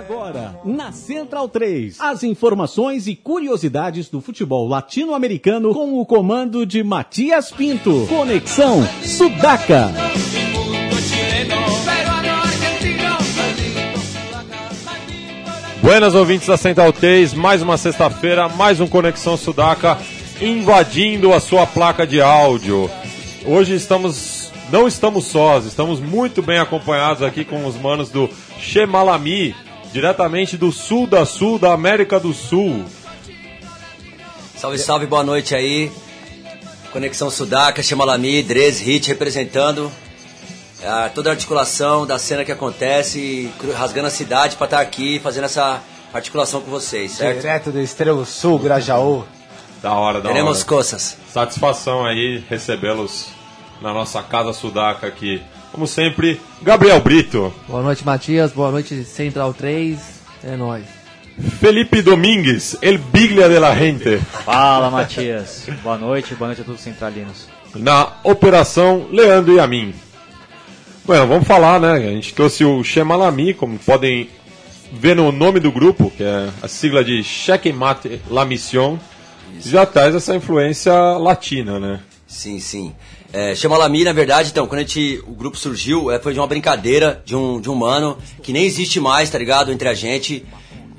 Agora, na Central 3, as informações e curiosidades do futebol latino-americano com o comando de Matias Pinto. Conexão Sudaca. Buenas ouvintes da Central 3, mais uma sexta-feira, mais um Conexão Sudaca invadindo a sua placa de áudio. Hoje estamos, não estamos sós, estamos muito bem acompanhados aqui com os manos do Chemalami, diretamente do sul da sul da América do Sul. Salve, salve, boa noite aí. Conexão Sudaca, Chemalami, Drez, Hit representando a, toda a articulação da cena que acontece, rasgando a cidade para estar tá aqui fazendo essa articulação com vocês, certo? Direto do Estrela Sul, Grajaú. Da hora, da Teremos hora. coças. Satisfação aí recebê-los na nossa casa sudaca aqui. Como sempre, Gabriel Brito. Boa noite, Matias. Boa noite, Central 3. É nóis. Felipe Domingues, El Biglia de la Gente. Fala, Matias. Boa noite, boa noite a todos os centralinos. Na Operação Leandro e a mim. Bueno, vamos falar, né? A gente trouxe o Chemalami, como podem ver no nome do grupo, que é a sigla de Cheque Mate La Mission, já traz essa influência latina, né? Sim, sim. É, Chamalami, na verdade, então, quando a gente, o grupo surgiu, é, foi de uma brincadeira de um, de um mano que nem existe mais, tá ligado? Entre a gente,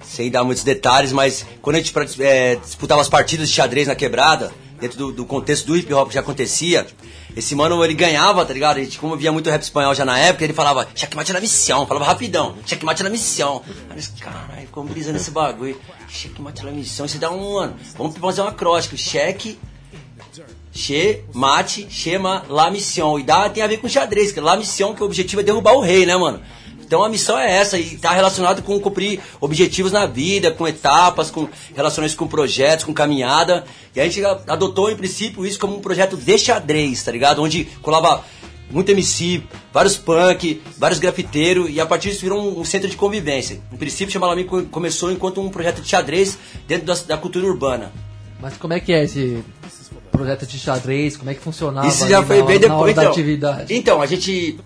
sem dar muitos detalhes, mas quando a gente é, disputava as partidas de xadrez na quebrada, dentro do, do contexto do hip hop que já acontecia, esse mano, ele ganhava, tá ligado? A gente, como via muito rap espanhol já na época, ele falava, checkmate na missão, falava rapidão, checkmate na missão. Aí eu caralho, ficou brisando esse bagulho, checkmate na missão, isso dá um, mano, vamos fazer um acróstico, cheque, che, mate, chama, la missão. E dá, tem a ver com xadrez, que la missão, que o objetivo é derrubar o rei, né, mano? Então a missão é essa e está relacionado com cumprir objetivos na vida, com etapas, com relações com projetos, com caminhada. E a gente adotou em princípio isso como um projeto de xadrez, tá ligado? Onde colava muito MC, vários punk, vários grafiteiros e a partir disso virou um, centro de convivência. Em princípio, Chamalami começou enquanto um projeto de xadrez dentro da cultura urbana. Mas como é que é esse projeto de xadrez? Como é que funcionava? Isso já foi na, bem depois então, da atividade? Então, a gente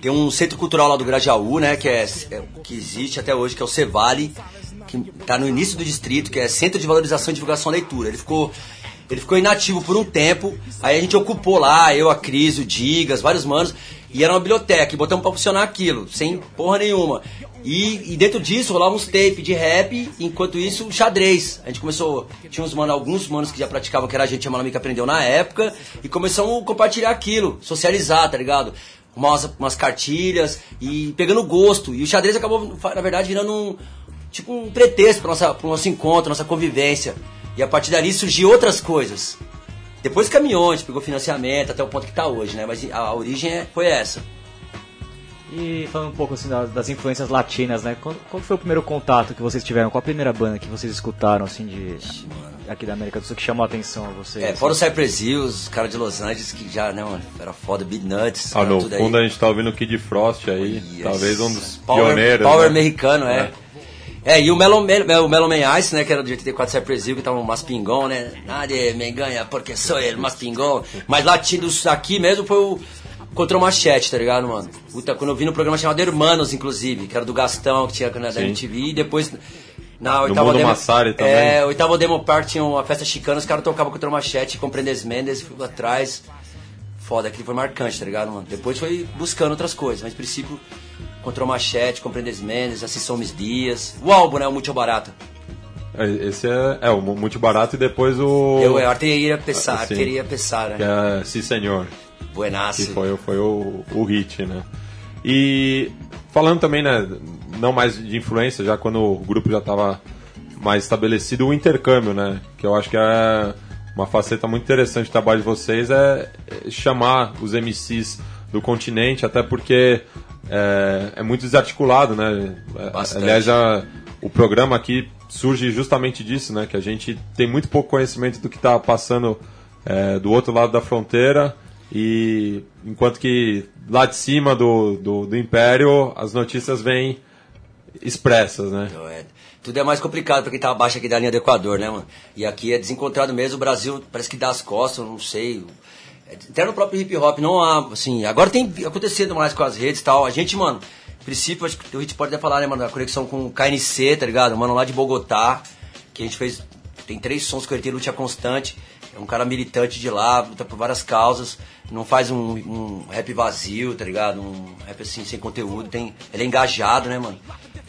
tem um centro cultural lá do Grajaú, né, que, é, é, que existe até hoje, que é o Cevale, que está no início do distrito, que é Centro de Valorização e Divulgação da Leitura. Ele ficou, ele ficou inativo por um tempo, aí a gente ocupou lá, eu, a Cris, o Digas, vários manos, e era uma biblioteca, e botamos para funcionar aquilo, sem porra nenhuma. E, e, dentro disso rolava uns tape de rap, enquanto isso, xadrez. A gente começou, tinha uns mano, alguns manos que já praticavam, que era a gente, a que aprendeu na época, e começamos a compartilhar aquilo, socializar, tá ligado? umas, umas cartilhas e pegando gosto. E o xadrez acabou, na verdade, virando um tipo um pretexto para nosso encontro, nossa convivência. E a partir dali surgiu outras coisas. Depois caminhou, a gente pegou financiamento até o ponto que está hoje, né? Mas a, a origem é, foi essa. E falando um pouco assim das, das influências latinas, né? Qual, qual, foi o primeiro contato que vocês tiveram? Qual a primeira banda que vocês escutaram assim de aqui da América do Sul que chamou a atenção a vocês? É, fora o Cypress Hill, os caras de Los Angeles que já, né, mano, era foda, Beat Nuts. Ah, no fundo aí. a gente tá ouvindo o Kid Frost aí, yes. talvez um dos power, pioneiros. Power né? americano, é. é. É, e o Melon, o Melon Man Ice, né, que era do 84 Cypress Hill, que tava um maspingão, né? Nadie me ganha porque sou ele, maspingão. Mas latinos aqui mesmo foi o Control Machete, tá ligado, mano? Puta, quando eu vi no programa chamado Hermanos, inclusive, que era do Gastão, que tinha na MTV, e depois na oitava demo, Massari também. É, oitava demo park tinha uma festa chicana, os caras tocavam com o Machete, com Prendes Mendes, fui atrás. Foda, aquilo foi marcante, tá ligado, mano? Depois foi buscando outras coisas, mas no princípio, Control Machete, com Prendes Mendes, Assim Somos Dias. O álbum, né? O Muito Barato. Esse é, é o muito barato e depois o. Eu, eu arteria pesar, assim, arteria pesar, né? Que é Sim Senhor. Buenaço. Que foi, foi o, o hit, né? E falando também, né, não mais de influência, já quando o grupo já estava mais estabelecido, o intercâmbio, né? Que eu acho que é uma faceta muito interessante do trabalho de vocês, é chamar os MCs do continente, até porque é, é muito desarticulado, né? Bastante. Aliás, já, o programa aqui surge justamente disso, né? Que a gente tem muito pouco conhecimento do que está passando é, do outro lado da fronteira e enquanto que lá de cima do, do, do Império as notícias vêm expressas, né? É, tudo é mais complicado para quem tá abaixo aqui da linha do Equador, né, mano? E aqui é desencontrado mesmo, o Brasil parece que dá as costas, não sei. Até no próprio hip hop não há, assim, agora tem acontecido mais com as redes e tal. A gente, mano, A princípio, acho que o Hit pode até falar, né, mano, da conexão com o KNC, tá ligado? Mano, lá de Bogotá, que a gente fez. Tem três sons com ele, tem luta constante. É um cara militante de lá, luta por várias causas. Não faz um, um rap vazio, tá ligado? Um rap assim, sem conteúdo. Tem, ele é engajado, né, mano?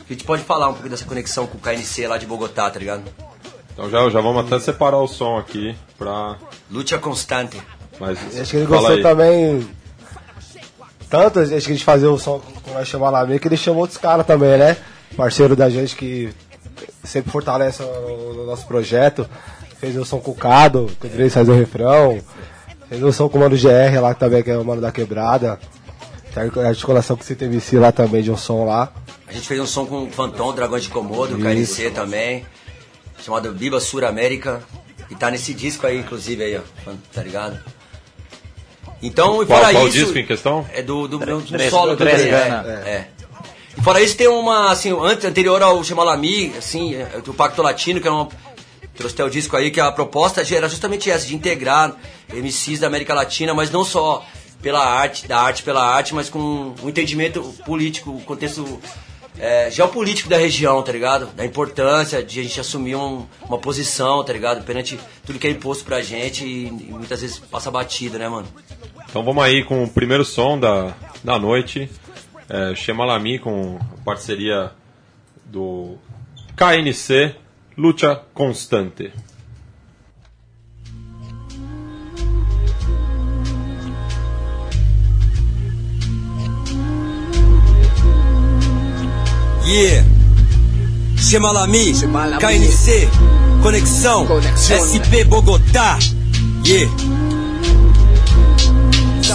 A gente pode falar um pouco dessa conexão com o KNC lá de Bogotá, tá ligado? Então já, já vamos até separar o som aqui pra. Luta constante. Mas Acho que ele gostou aí. também. Tanto, acho que a gente fazia o som com nós chamar lá meio que ele chamou outros caras também, né? Parceiro da gente que sempre fortalece o, o nosso projeto. Fez o som com o Cado, que o Drey faz o refrão. Fez o som com o Mano GR lá também, que é o Mano da Quebrada. Tem a articulação com o CTVC lá também, de um som lá. A gente fez um som com o Fantom, Dragão de Komodo, o Isso. KNC também, chamado Viva Sur América, e tá nesse disco aí, inclusive, aí, ó, tá ligado? Então, e Qual, fora qual isso... disco em questão? É do, do, do Dres- solo do do Dres, Dresgana. é, é. E fora isso tem uma, assim, antes, anterior ao Chamalami, assim, é, do Pacto Latino, que era uma... Trouxe até o disco aí, que a proposta era justamente essa, de integrar MCs da América Latina, mas não só pela arte, da arte pela arte, mas com um entendimento político, o contexto é, geopolítico da região, tá ligado? Da importância de a gente assumir um- uma posição, tá ligado? Perante tudo que é imposto pra gente e, e muitas vezes passa batido, né, mano? Então vamos aí com o primeiro som da, da noite. É, Shemalami com parceria do KNC, Lucha Constante. Yeah. Chemalami. KNC, Conexão, Conexão. SP Bogotá. Yeah.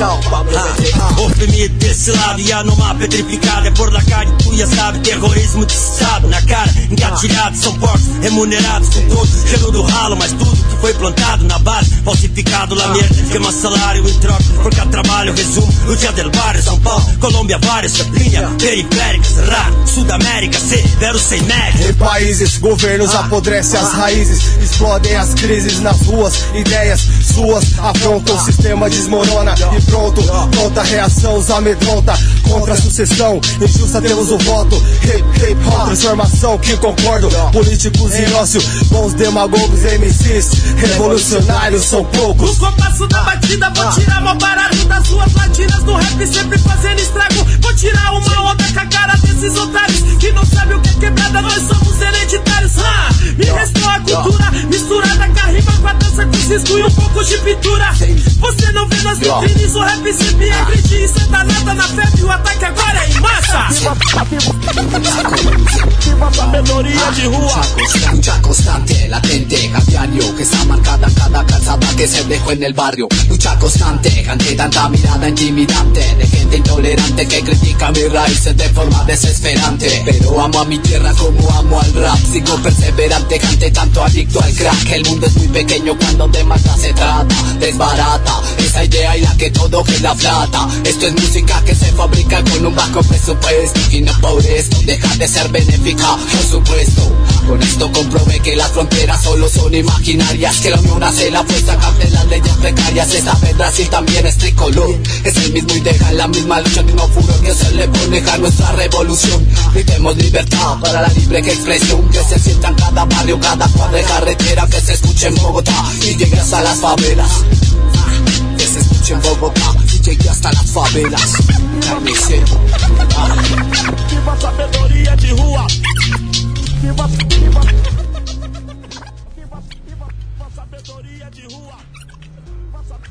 Ah, oprimido desse lado e a numa petrificada. É por la calle, tu já sabe, terrorismo de estado na cara, engatilhado, são porcos remunerados com todo gelo do ralo, mas tudo que foi plantado na base, falsificado lá merda, queima salário em troca, por cada trabalho, resumo, o dia del barrio, São Paulo, Colômbia, várias, linha periféricas, raro, Sudamérica, severo sem média. Em países, governos apodrecem as raízes, explodem as crises nas ruas, ideias suas afrontam, o sistema desmorona. E pronto, pronta reação, os amedronta contra a sucessão, injusta temos o voto, hip, hip hop, transformação que concordo, políticos em ócio, bons demagogos, MCs, revolucionários são poucos. O compasso da batida, vou tirar mó barulho das ruas latinas. Do rap, sempre fazendo estrago. Vou tirar uma onda com a cara desses otários. Que não sabem o que é quebrada, nós somos hereditários. Ah, me restou a cultura misturada com a rima, com a dança, com cisco e um pouco de pintura. Você não vê nas vitrines, o rap sempre é grite e senta nada na febre, o ataque agora é em massa. Viva sabedoria de rua. Lucha constante, latente, a diario Que está marcada en cada calzada que se dejó en el barrio. Lucha constante, ante tanta mirada intimidante De gente intolerante que critica mis raíces de forma desesperante. Pero amo a mi tierra como amo al rap Sigo perseverante, ante tanto adicto al crack. El mundo es muy pequeño cuando de mata se trata Desbarata. Esa idea y la que todo queda plata Esto es música que se fabrica con un bajo presupuesto. Y no por esto deja de ser benéfica, por supuesto Con esto comprobé que las fronteras solo son imaginarias Que la unión hace la fuerza, cambia las leyes precarias Esta vez Brasil también es tricolor. Es el mismo y deja la misma lucha, el mismo furor que se le pone a nuestra revolución. Gritemos libertad para la libre expresión Que se sienta en cada barrio, cada cuadra carretera Que se escuche en Bogotá y llegue hasta las favelas Bogotá hasta las favelas. KNC. Ah. Viva sabedoria de rua. Viva, viva. Viva, viva, viva sabedoria de rua.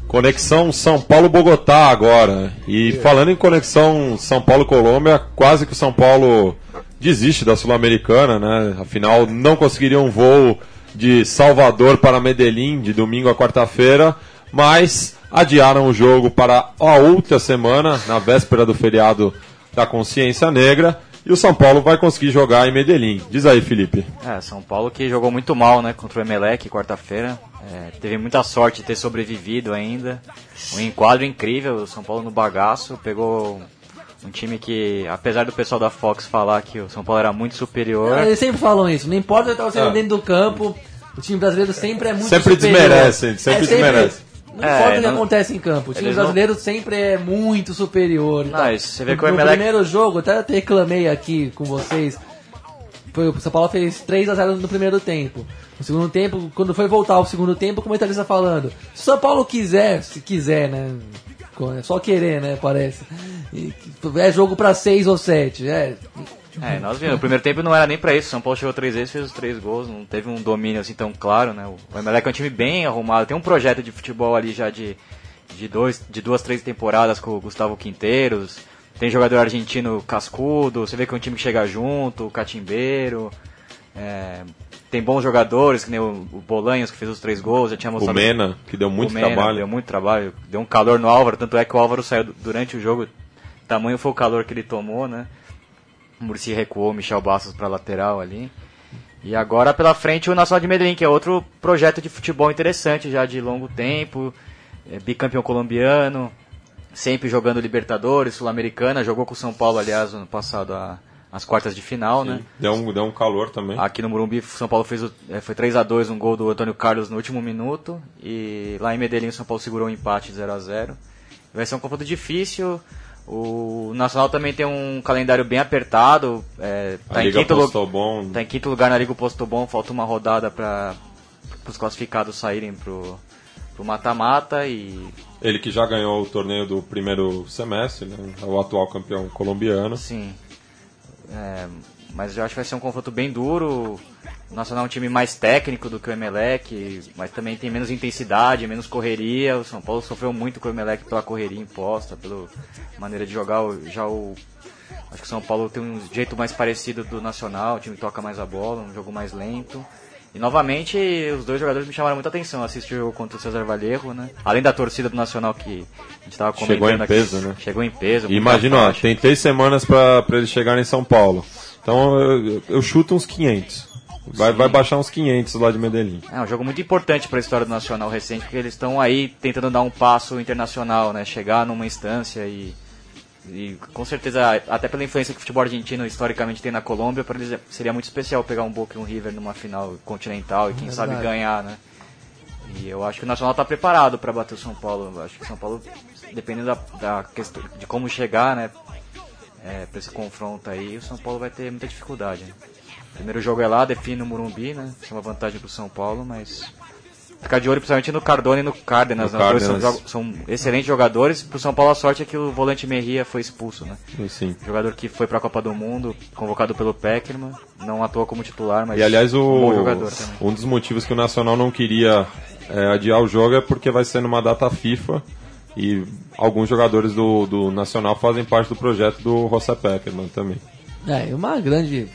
Conexão São Paulo-Bogotá agora. E falando em conexão São Paulo-Colômbia, quase que o São Paulo desiste da Sul-Americana, né? Afinal, não conseguiria um voo de Salvador para Medellín de domingo a quarta-feira, mas adiaram o jogo para a outra semana, na véspera do feriado da Consciência Negra. E o São Paulo vai conseguir jogar em Medellín. Diz aí, Felipe. É, São Paulo que jogou muito mal, né, contra o Emelec quarta-feira. É, teve muita sorte de ter sobrevivido ainda. Um enquadro incrível, o São Paulo no bagaço, pegou um time que, apesar do pessoal da Fox falar que o São Paulo era muito superior, Eles sempre falam isso, não importa o que tá É. sendo dentro do campo, o time brasileiro sempre é muito Sempre superior. desmerece, sempre desmerece. Não É, importa o que não- acontece em campo. O time eles não- brasileiro sempre é muito superior. Não, tal. isso você vê que o no Emelec- primeiro jogo, até eu reclamei aqui com vocês. Foi, o São Paulo fez 3 a 0 no primeiro tempo. No segundo tempo, quando foi voltar ao segundo tempo, o comentarista falando: se o São Paulo quiser, se quiser, né? É só querer, né? Parece. É jogo pra 6 ou 7. É, É, nós vimos. O primeiro tempo não era nem pra isso. São Paulo chegou três vezes, fez os três gols. Não teve um domínio assim tão claro, né? O Emelec é um time bem arrumado. Tem um projeto de futebol ali já de, de, dois, de duas, três temporadas com o Gustavo Quinteiros. Tem jogador argentino cascudo. Você vê que é um time que chega junto, o Catimbeiro. É, tem bons jogadores, que nem o, o Bolanhos que fez os três gols. Já tinha O mostrado Mena, que deu muito o Mena trabalho. Deu muito trabalho, deu um calor no Álvaro, tanto é que o Álvaro saiu du- durante o jogo, tamanho foi o calor que ele tomou, né? O Murici recuou, Michel Bastos para lateral ali. E agora pela frente o Nacional de Medellín, que é outro projeto de futebol interessante já de longo tempo, é bicampeão colombiano, sempre jogando Libertadores, Sul-Americana, jogou com o São Paulo, aliás, ano passado a- as quartas de final, né? Deu um, deu um calor também. Aqui no Morumbi, São Paulo fez o, é, foi 3 a 2 um gol do Antônio Carlos no último minuto. E lá em Medellín, o São Paulo segurou um empate 0 a 0 Vai ser um confronto difícil. O Nacional também tem um calendário bem apertado. É, tá, em quinto lu- postou bom. tá em quinto lugar na Liga Posto Bom. Falta uma rodada para os classificados saírem pro pro mata-mata. E Ele que já ganhou o torneio do primeiro semestre, né? É o atual campeão colombiano. Sim. É, mas eu acho que vai ser um confronto bem duro. O Nacional é um time mais técnico do que o Emelec, mas também tem menos intensidade, menos correria. O São Paulo sofreu muito com o Emelec pela correria imposta, pela maneira de jogar. Já o. Acho que o São Paulo tem um jeito mais parecido do Nacional, o time toca mais a bola, um jogo mais lento. E novamente, os dois jogadores me chamaram muita atenção. Assisti o jogo contra o César Vallejo, né? Além da torcida do Nacional que a gente tava comentando Chegou em aqui. peso, né? Chegou em peso. Imagina, ó, tem três semanas pra eles chegarem em São Paulo. Então eu, eu chuto uns 500. Vai, vai baixar uns 500 lá de Medellín. É um jogo muito importante para a história do Nacional recente, porque eles estão aí tentando dar um passo internacional, né? Chegar numa instância e, e com certeza, até pela influência que o futebol argentino historicamente tem na Colômbia, para eles é- seria muito especial pegar um Boca e um River numa final continental e quem Verdade. sabe ganhar, né? E eu acho que o Nacional está preparado para bater o São Paulo. Eu acho que o São Paulo, dependendo da, da questão de como chegar, né? É, para esse confronto aí, o São Paulo vai ter muita dificuldade. Né? Primeiro jogo é lá, define no Morumbi, né? Isso é uma vantagem pro São Paulo, mas. Ficar de olho principalmente no Cardona e no Cárdenas, No né? Os dois são, Cárdenas. jogo- são excelentes jogadores. Pro São Paulo a sorte é que o volante Merria foi expulso, né? Sim. Jogador que foi pra Copa do Mundo, convocado pelo Peckerman, não atua como titular, mas E aliás, um o, bom jogador também. um dos motivos que o Nacional não queria é, adiar o jogo é porque vai ser numa data FIFA e alguns jogadores do, do Nacional fazem parte do projeto do José Peckerman também. É, e uma grande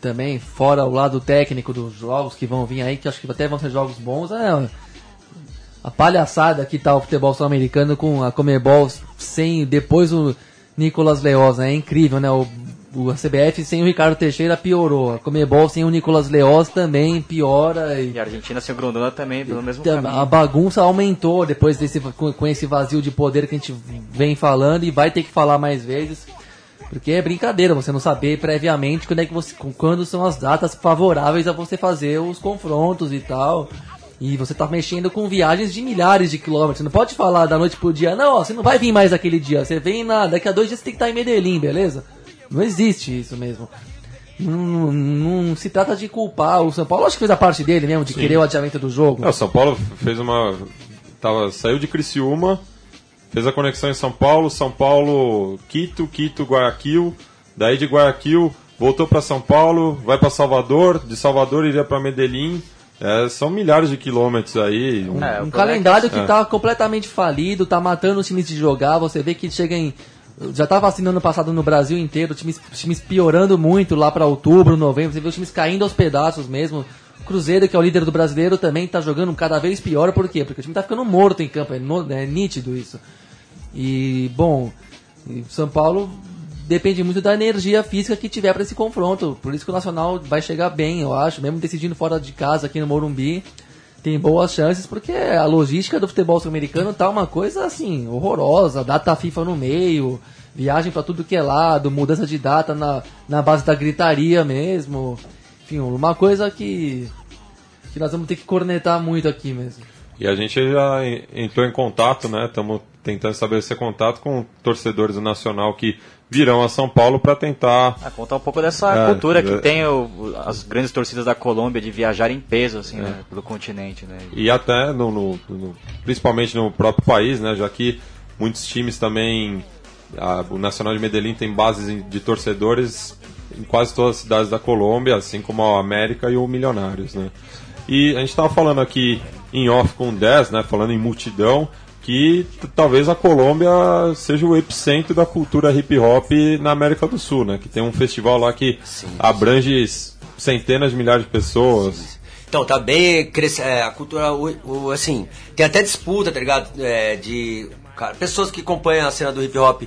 também, fora o lado técnico dos jogos que vão vir aí, que acho que até vão ser jogos bons, é a palhaçada que tá o futebol sul-americano com a Comebol sem, depois o Nicolas Leoz, né? É incrível, né? O, o CBF sem o Ricardo Teixeira piorou, a Comebol sem o Nicolas Leoz também piora e E a Argentina sem o Grondona também, pelo mesmo caminho. a bagunça aumentou depois desse com, com esse vazio de poder que a gente vem falando e vai ter que falar mais vezes. Porque é brincadeira você não saber previamente quando é que você quando são as datas favoráveis a você fazer os confrontos e tal. E você tá mexendo com viagens de milhares de quilômetros. Você não pode falar da noite pro dia, não, ó, você não vai vir mais aquele dia. Você vem na, daqui a dois dias você tem que estar em Medellín, beleza? Não existe isso mesmo. Não, não- não se trata de culpar o São Paulo. Acho que fez a parte dele mesmo, de Sim. querer o adiamento do jogo. É, o São Paulo fez uma. Tava, saiu de Criciúma, fez a conexão em São Paulo, São Paulo, Quito, Quito, Guayaquil, daí de Guayaquil voltou para São Paulo, vai para Salvador, de Salvador iria para Medellín. É, são milhares de quilômetros aí. Um- É, um calendário que É. tá completamente falido, tá matando os times de jogar. Você vê que chega em. Já tava assim no ano passado no Brasil inteiro, times, times piorando muito lá pra outubro, novembro. Você vê os times caindo aos pedaços mesmo. O Cruzeiro, que é o líder do brasileiro, também tá jogando cada vez pior. Por quê? Porque o time tá ficando morto em campo. É, no- é nítido isso. E, bom, São Paulo depende muito da energia física que tiver para esse confronto. Por isso que o Nacional vai chegar bem, eu acho, mesmo decidindo fora de casa aqui no Morumbi. Tem boas chances, porque a logística do futebol sul-americano tá uma coisa assim, horrorosa. Data FIFA no meio, viagem para tudo que é lado, mudança de data na, na base da gritaria mesmo. Enfim, uma coisa que, que nós vamos ter que cornetar muito aqui mesmo. E a gente já en- entrou em contato, né? Estamos tentando estabelecer contato com torcedores do Nacional que virão a São Paulo para tentar. Ah, contar um pouco dessa É, cultura que é. tem o- as grandes torcidas da Colômbia de viajar em peso assim, né, pelo continente, né? E até, no, no- no- principalmente no próprio país, né? Já que muitos times também. a- o Nacional de Medellín tem bases de torcedores em quase todas as cidades da Colômbia, assim como a América e o Milionários, né? E a gente estava falando aqui em off com o 10, né? Falando em multidão, que talvez a Colômbia seja o epicentro da cultura hip hop na América do Sul, né? Que tem um festival lá que abrange centenas de milhares de pessoas. Então, tá bem crescendo. a cultura, o, o- assim, tem até disputa, tá ligado? É, de cara, pessoas que acompanham a cena do hip hop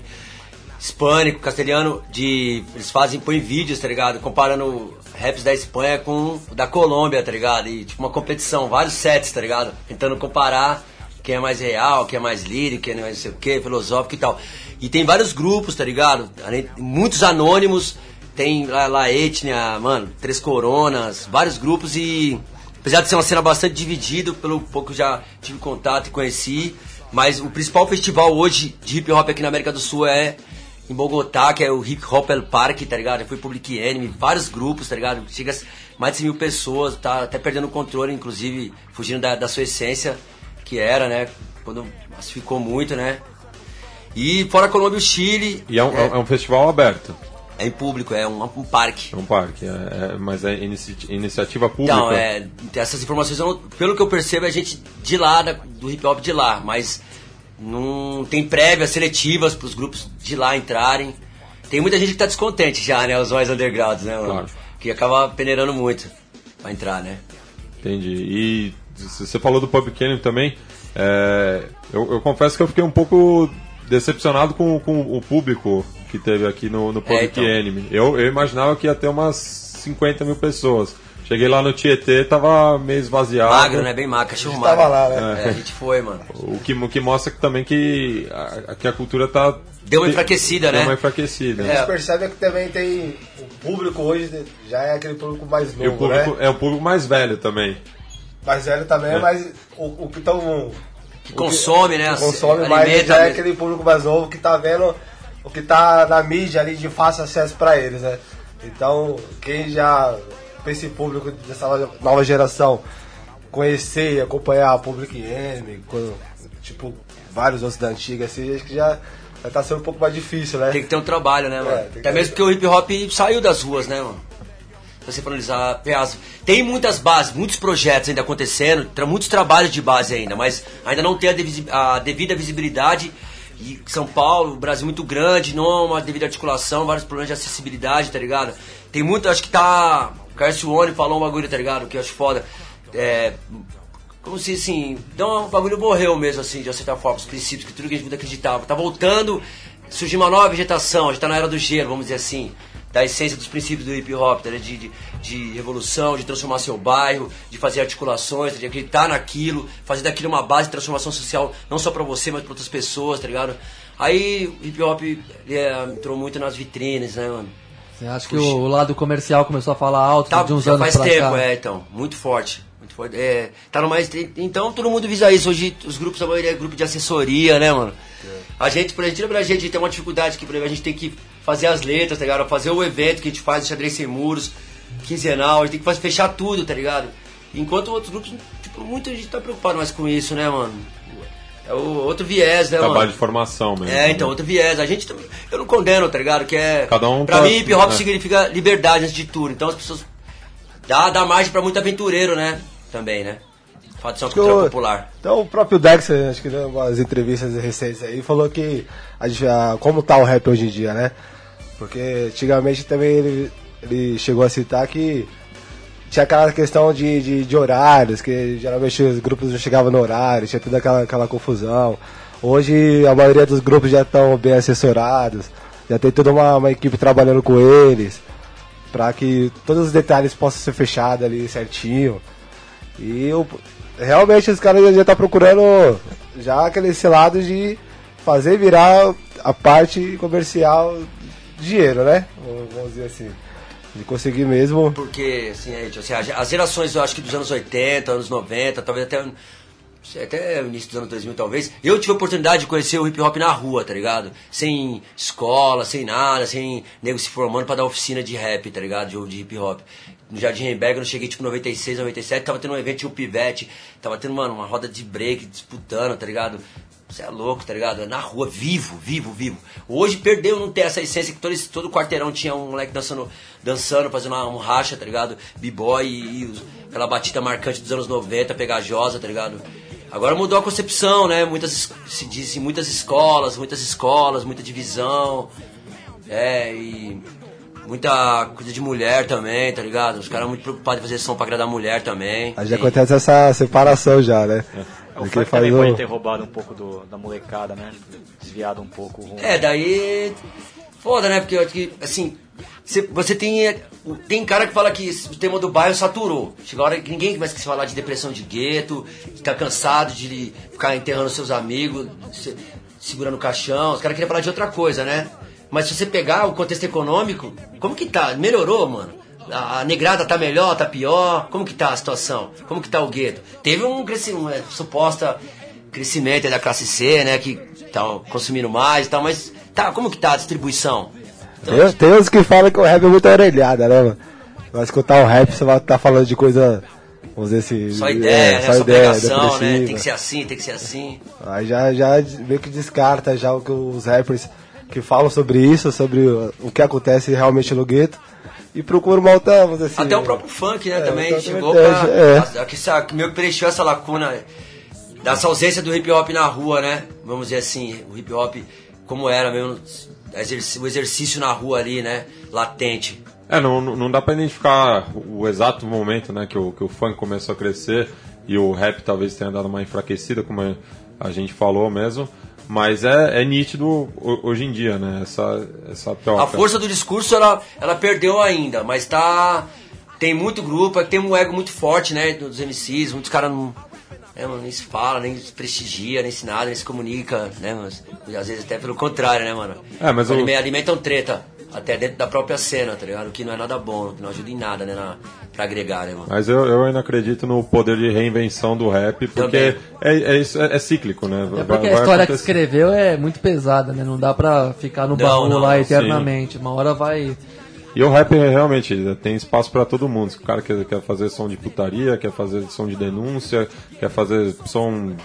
hispânico, castelhano, de. Eles fazem, põem vídeos, tá ligado? Comparando raps da Espanha com da Colômbia, tá ligado? E tipo uma competição, vários sets, tá ligado? Tentando comparar quem é mais real, quem é mais lírico, quem é mais não sei o que, filosófico e tal. E tem vários grupos, tá ligado? Muitos anônimos, tem lá, lá Etnia, mano, Três Coronas, vários grupos e. Apesar de ser uma cena bastante dividida, pelo pouco que já tive contato e conheci, mas o principal festival hoje de hip hop aqui na América do Sul é em Bogotá, que é o Hip Hop El Parque, tá ligado? Já foi Public Enemy, vários grupos, tá ligado? Chega mais de 100 mil pessoas, tá até perdendo o controle, inclusive, fugindo da, da sua essência, que era, né? Quando massificou muito, né? E fora Colômbia e o Chile. E é um, é um festival aberto. É em público, é um, um parque. É um parque, é- é- mas é inici- iniciativa pública. Então, é, essas informações, eu não- pelo que eu percebo, é gente de lá, da- do hip hop de lá, mas não tem prévias seletivas para os grupos de lá entrarem. Tem muita gente que tá descontente já, né? Os mais undergrounds, né, mano? Claro. Que acaba peneirando muito pra entrar, né? Entendi. E você falou do Public Enemy também. é, eu, eu confesso que eu fiquei um pouco decepcionado com, com o público que teve aqui no, no Public então. Enemy. Eu, eu imaginava que ia ter umas 50 mil pessoas. Cheguei lá no Tietê, tava meio esvaziado. Magro, né? Bem magro, cachorro A gente magro. tava lá, né? É, a gente foi, mano. O que, o que mostra que também que a, que a cultura tá. Deu uma enfraquecida, deu né? uma enfraquecida. A gente percebe que também tem. O público hoje já é aquele público mais E o novo, público né? é o público mais velho também. Mais velho também, É. mas o, o que tão. Que consome, né? Que consome mais é aquele público mais novo que tá vendo o que tá na mídia ali de fácil acesso pra eles, né? Então, quem já. pra esse público dessa nova- geração conhecer e acompanhar a Public co- tipo, vários outros da antiga, assim, acho que já, já tá sendo um pouco mais difícil, né? Tem que ter um trabalho, né, mano? É, tem que Até mesmo porque o hip hop saiu das ruas, né, mano? Você analisar, pedaço. tem muitas bases, muitos projetos ainda acontecendo, tra- muitos trabalhos de base ainda, mas ainda não tem a, a devida visibilidade. E São Paulo, Brasil muito grande, não uma devida articulação, vários problemas de acessibilidade, tá ligado? Tem muito, acho que tá. O Carcione falou um bagulho, tá ligado? Que eu acho foda. É, como se assim, então o bagulho morreu mesmo, assim, de certa forma, os princípios, que tudo que a gente acreditava. Tá voltando, surgiu uma nova vegetação, a gente tá na era do gelo, vamos dizer assim, da essência dos princípios do hip hop, tá ligado? de, de, de revolução, de transformar seu bairro, de fazer articulações, de acreditar naquilo, fazer daquilo uma base de transformação social, não só pra você, mas pra outras pessoas, tá ligado? Aí o hip hop é, entrou muito nas vitrines, né, mano? Você acha que o, o lado comercial começou a falar alto Tá, de uns já anos faz pra tempo, cá? é, então. Muito forte. Muito forte. É, tá no mais. Então todo mundo visa isso. Hoje os grupos, a maioria é grupo de assessoria, né, mano? A gente, por exemplo, a gente tem uma dificuldade que, por exemplo, a gente tem que fazer as letras, tá ligado? Fazer o evento que a gente faz, o xadrez sem muros, quinzenal, a gente tem que fazer, fechar tudo, tá ligado? Enquanto outros grupos, tipo, muita gente tá preocupado mais com isso, né, mano? É o outro viés, né, Trabalho mano? de formação mesmo. É, então, outro viés. A gente também. Eu não condeno, tá ligado? Que é. Cada um pra tá- mim, hip hop é. significa liberdade antes de tudo. Então as pessoas. Dá, dá margem pra muito aventureiro, né? Também, né? O fato de ser uma Acho que cultura o- popular. Então o próprio Dex, acho que deu umas entrevistas recentes aí, falou que a a- como tá o rap hoje em dia, né? Porque antigamente também ele, ele chegou a citar que tinha aquela questão de, de, de horários, que geralmente os grupos não chegavam no horário, tinha toda aquela, aquela confusão. Hoje a maioria dos grupos já estão bem assessorados, já tem toda uma, uma equipe trabalhando com eles, para que todos os detalhes possam ser fechados ali certinho. E eu, realmente os caras já estão tá procurando já aquele lado de fazer virar a parte comercial dinheiro, né? Vamos dizer assim. De conseguir mesmo. Porque, assim, é, assim, as gerações, eu acho que dos anos 80, anos 90, talvez até até início dos anos 2000 talvez, eu tive a oportunidade de conhecer o hip hop na rua, tá ligado? Sem escola, sem nada, sem nego se formando pra dar oficina de rap, tá ligado? De, de hip hop. No Jardim Remberg eu cheguei tipo 96, 97, tava tendo um evento, tinha um pivete, tava tendo, mano, uma roda de break disputando, tá ligado? Você é louco, tá ligado? Na rua, vivo, vivo, vivo. Hoje perdeu não ter essa essência que todo, todo quarteirão tinha um moleque dançando, dançando fazendo uma, um racha, tá ligado? B-boy e, e aquela batida marcante dos anos 90, pegajosa, tá ligado? Agora mudou a concepção, né? Muitas, se diz, muitas escolas, muitas escolas, muita divisão. É, e muita coisa de mulher também, tá ligado? Os caras muito preocupados em fazer som pra agradar a mulher também. Aí já acontece essa separação já, né? É, O funk também o- pode ter roubado um pouco do- da molecada, né? Desviado um pouco o rumo. É, daí. Foda, né? Porque eu acho que, assim. Você, tem. Tem cara que fala que o tema do bairro saturou. Chega a hora que ninguém mais quer falar de depressão de gueto, que tá cansado de ficar enterrando seus amigos, se- segurando o caixão. Os caras queriam falar de outra coisa, né? Mas se você pegar o contexto econômico, como que tá? Melhorou, mano? A, negrada tá melhor, tá pior? Como que tá a situação? Como que tá o gueto? Teve um crescimento, uma suposta crescimento da classe C, né? Que estão consumindo mais e tal, mas tá, como que tá a distribuição? Tem, tem uns que falam que o rap é muito orelhada, né, mano? Vai escutar o rap, você vai estar falando de coisa. Vamos dizer assim. Só ideia, é, né? Só, ideia, pregação, né? Tem que ser assim, tem que ser assim. Aí já, já meio que descarta já o que os rappers que falam sobre isso, sobre o, que acontece realmente no gueto. E procura uma dizer assim. Até o próprio funk, né, É, também chegou é, pra. é. a- a- que essa- que meio que preencheu essa lacuna dessa ausência do hip hop na rua, né? Vamos dizer assim, o hip hop como era mesmo, o exercício na rua ali, né? Latente. É, não, não não dá pra identificar o exato momento né, que, o, que o funk começou a crescer e o rap talvez tenha dado uma enfraquecida, como a gente falou mesmo. Mas é, é nítido ho- hoje em dia, né? Essa, essa troca. A força do discurso ela, ela perdeu ainda, mas tá. Tem muito grupo, é que tem um ego muito forte, né? Dos MCs, muitos caras não. É, mano, nem se fala, nem se prestigia, nem se nada, nem se comunica, né, mas às vezes até pelo contrário, né, mano? É, mas o- Alime- alimentam treta, até dentro da própria cena, tá ligado? O que não é nada bom, que não ajuda em nada, né, na, pra agregar, né, mano? Mas eu, eu ainda acredito no poder de reinvenção do rap, porque é, é, isso, é, é cíclico, né? É porque a história que escreveu é muito pesada, né? Não dá pra ficar no Não, baú não, lá sim. eternamente. Uma hora vai. E o rap realmente tem espaço pra todo mundo. Se o cara quer, quer fazer som de putaria, quer fazer som de denúncia, quer fazer som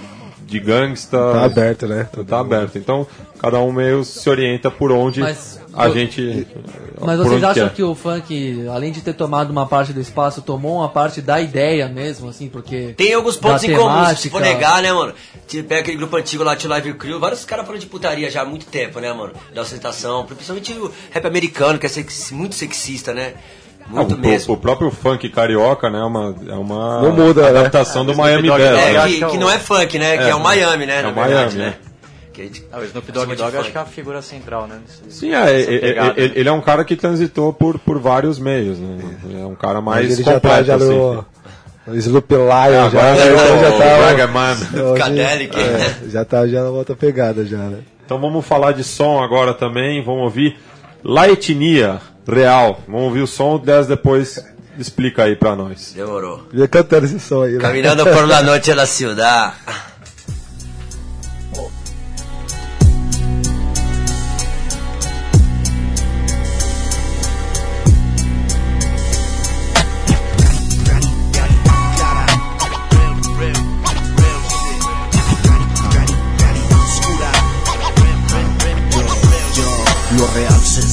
de gangsta. Tá aberto, né? Tá aberto. Então, cada um meio se orienta por onde Mas a eu- gente. Mas vocês acham quer. que o funk, além de ter tomado uma parte do espaço, tomou uma parte da ideia mesmo, assim, porque. Tem alguns pontos em comum, se for negar, né, mano? Tipo, pega aquele grupo antigo lá, Tio Live Crew, vários caras falam de putaria já há muito tempo, né, mano? Da ostentação, principalmente o rap americano, que é muito sexista, né? Ah, Muito o, mesmo. o próprio funk carioca, né? É uma, é uma Não muda, né? adaptação do Snoop Miami Bass. É, né? que, que não é funk, né? que é o Miami, né? É o verdade, Miami, né? Que a gente- Ah, o Snoop Dogg Dogg acho que é a figura central, né? nesse- Sim, é, nessa ele, pegada. ele- é um cara que transitou por, por vários meios, né? É um cara mais ele já tá completo, já assim. no, no Sloop Lion, Ah, já, né? Então já o tá. Psychedelic. é, já tá já na outra pegada já, né? Então vamos falar de som agora também. Vamos ouvir La Etnia Real. Vamos ouvir o som, o 10 depois explica aí pra nós. Demorou. Vem cantando esse som aí, né? Caminando por la noche a la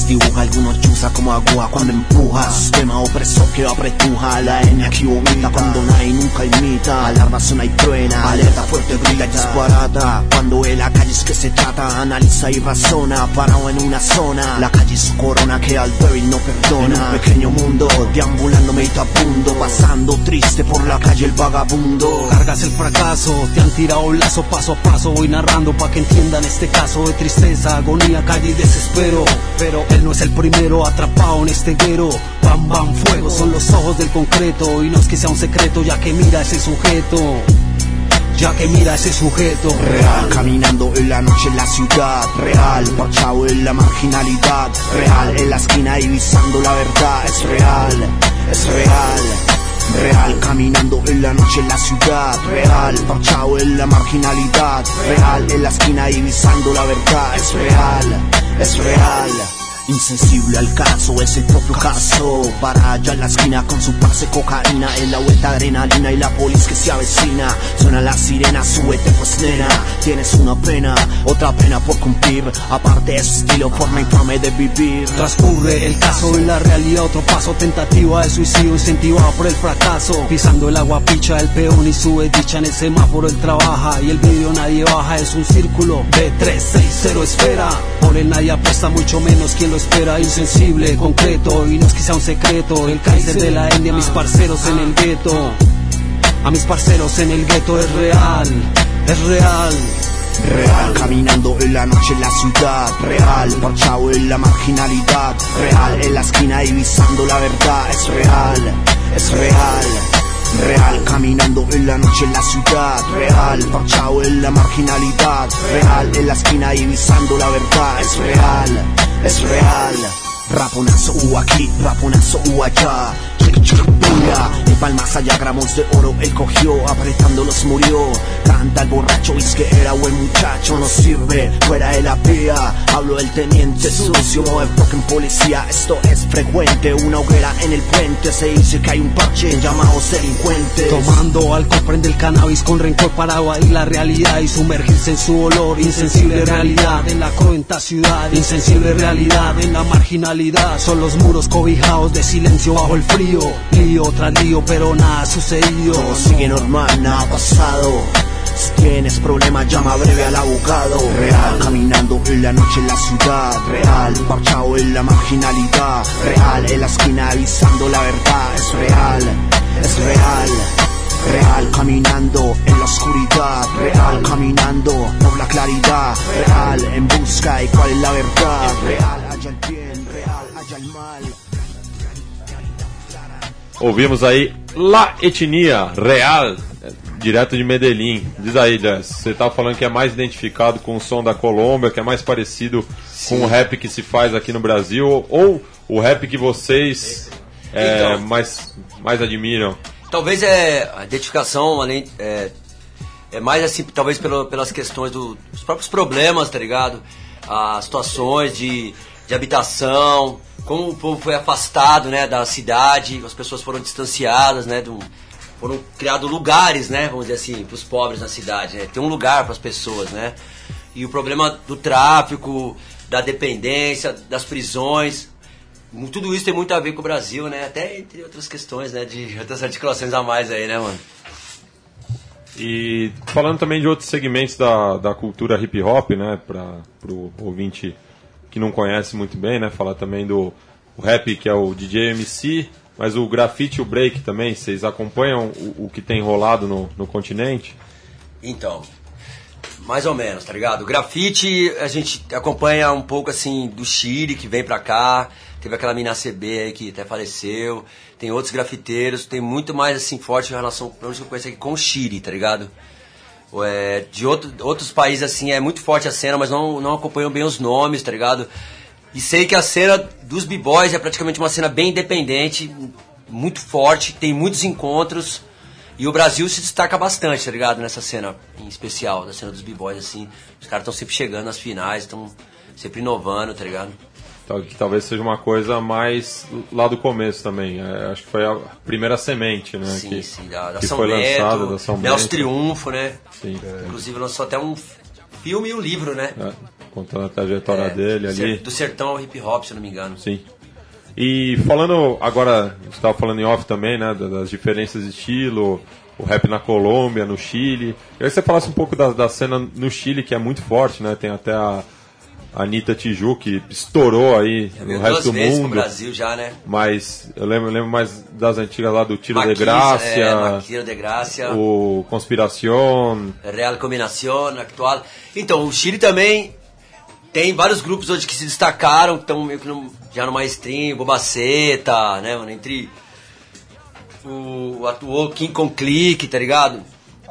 real se desdibuja, algunos chusa como agua cuando empuja Sistema opresor que apretuja. La etnia que vomita cuando nadie nunca imita. Alarma suena y truena, alerta fuerte grita y disparata. Cuando en la calle es que se trata, analiza y razona. Parado en una zona, la calle es su corona que al débil no perdona. En un pequeño mundo, deambulando meditabundo Pasando triste por la calle el vagabundo. Cargas el fracaso, te han tirado lazo paso a paso. Voy narrando pa' que entiendan este caso de tristeza, agonía, calle y desespero. Pero él no es el primero atrapado en este guero. Bam, bam, fuego, son los ojos del concreto. Y no es que sea un secreto, ya que mira ese sujeto. Ya que mira ese sujeto. Real, caminando en la noche en la ciudad. Real, parchado en la marginalidad. Real, en la esquina divisando la verdad. Es real, es real. Real. Caminando en la noche en la ciudad. Real. Parchado en la marginalidad. Real. En la esquina divisando la verdad. Es real, es real Insensible al caso, es el propio caso. Para allá en la esquina con su pase cocaína. En la vuelta adrenalina y la polis que se avecina. Suena la sirena, súbete pues nena. Tienes una pena, otra pena por cumplir. Aparte de su estilo, forma infame de vivir. Transcurre el caso en la realidad, otro paso. Tentativa de suicidio incentivado por el fracaso. Pisando el agua picha, el peón y su dicha en el semáforo. Él trabaja y el vídeo nadie baja, es un círculo de 360 esfera. Por él nadie apuesta, mucho menos quien lo espera, insensible, concreto y no es sea un secreto. El Kaiser de la India, mis parceros en el gueto. A mis parceros en el gueto es real, es real. Real caminando en la noche en la ciudad Real parchado en la marginalidad Real en la esquina divisando la verdad Es real, es real Real caminando en la noche en la ciudad Real parchado en la marginalidad Real en la esquina divisando la verdad Es real, es real. Raponazo u aquí, raponazo u allá Chiqui, chiqui, bulla. El pal más allá, gramos de oro él cogió Apretándolos murió Canta el borracho, y es que era buen muchacho No sirve, fuera de la pía Hablo del teniente sucio, en policía Esto es frecuente, una hoguera en el puente Se dice que hay un parche llamados delincuentes Tomando alcohol prende el cannabis con rencor para la realidad y sumergirse en su olor. Insensible realidad en la cruenta ciudad, insensible realidad en la marginalidad. Son los muros cobijados de silencio bajo el frío. Lío tras lío, pero nada ha sucedido. Sigue normal, nada ha pasado. Si tienes problemas, llama breve al abogado. Real, caminando en la noche en la ciudad. Real, parchado en la marginalidad. Real, en la esquina avisando la verdad. Es real, es real. Real, caminando en la oscuridad. Real, caminando por la claridad. Real, en busca de cuál es la verdad. Real, haya el bien, real, haya el mal. Ouvimos aí La Etnia Real, eh, direto de Medellín. Diz aí, Jess, você tava falando que é mais identificado com o som da Colômbia, que é mais parecido com o rap que se faz aqui no Brasil, ou o rap que vocês eh, Então. mais, mais admiram? Talvez é a identificação, além. É, é mais assim, talvez pelo, pelas questões do- dos próprios problemas, tá ligado? As situações de, de habitação, como o povo foi afastado, né, da cidade, as pessoas foram distanciadas, né, do, foram criados lugares, né, vamos dizer assim, para os pobres na cidade, né, tem um lugar para as pessoas, né, e o problema do tráfico, da dependência, das prisões, tudo isso tem muito a ver com o Brasil, né? Até entre outras questões, né? De outras articulações a mais aí, né, mano? E falando também de outros segmentos da, da cultura hip hop, né, para o ouvinte que não conhece muito bem, né, falar também do rap que é o DJ MC, mas o grafite e o break também, vocês acompanham o, o que tem rolado no, no continente? Então, mais ou menos, tá ligado? Grafite a gente acompanha um pouco assim do Chile que vem pra cá, teve aquela mina CB aí que até faleceu, tem outros grafiteiros, tem muito mais assim forte em relação, pelo menos que eu conheço aqui, com o Chile, tá ligado? É, de outro, outros países assim é muito forte a cena, mas não, não acompanham bem os nomes, tá ligado? E sei que a cena dos b-boys é praticamente uma cena bem independente, muito forte, tem muitos encontros. E o Brasil se destaca bastante, tá ligado? Nessa cena em especial, da cena dos b-boys, assim. Os caras estão sempre chegando nas finais, estão sempre inovando, tá ligado? Que talvez seja uma coisa mais lá do começo também. É, acho que foi a primeira semente, né? Sim, que, sim, da, da que São foi Bento, lançada da São Nelson. Triunfo, né? Sim. Inclusive lançou até um filme e um livro, né? É, contando a trajetória É, dele ali. Do sertão ao hip hop, se não me engano. Sim. E falando agora, você estava falando em off também, né, da- das diferenças de estilo, o rap na Colômbia, no Chile. Eu queria que você falasse um pouco da, da cena no Chile, que é muito forte, né? Tem até a Anitta Tiju, que estourou aí no Veio resto do mundo. Brasil já, né? Mas eu lembro, eu lembro mais das antigas lá do Tiro de Maquis, Graça, é, Maquis de Graça. o Conspiración. Real Combinação, Actual. Então, o Chile também tem vários grupos hoje que se destacaram, que estão meio que no- já no mainstream, Bobaceta, né, mano, entre o atuou King Kong Click, tá ligado?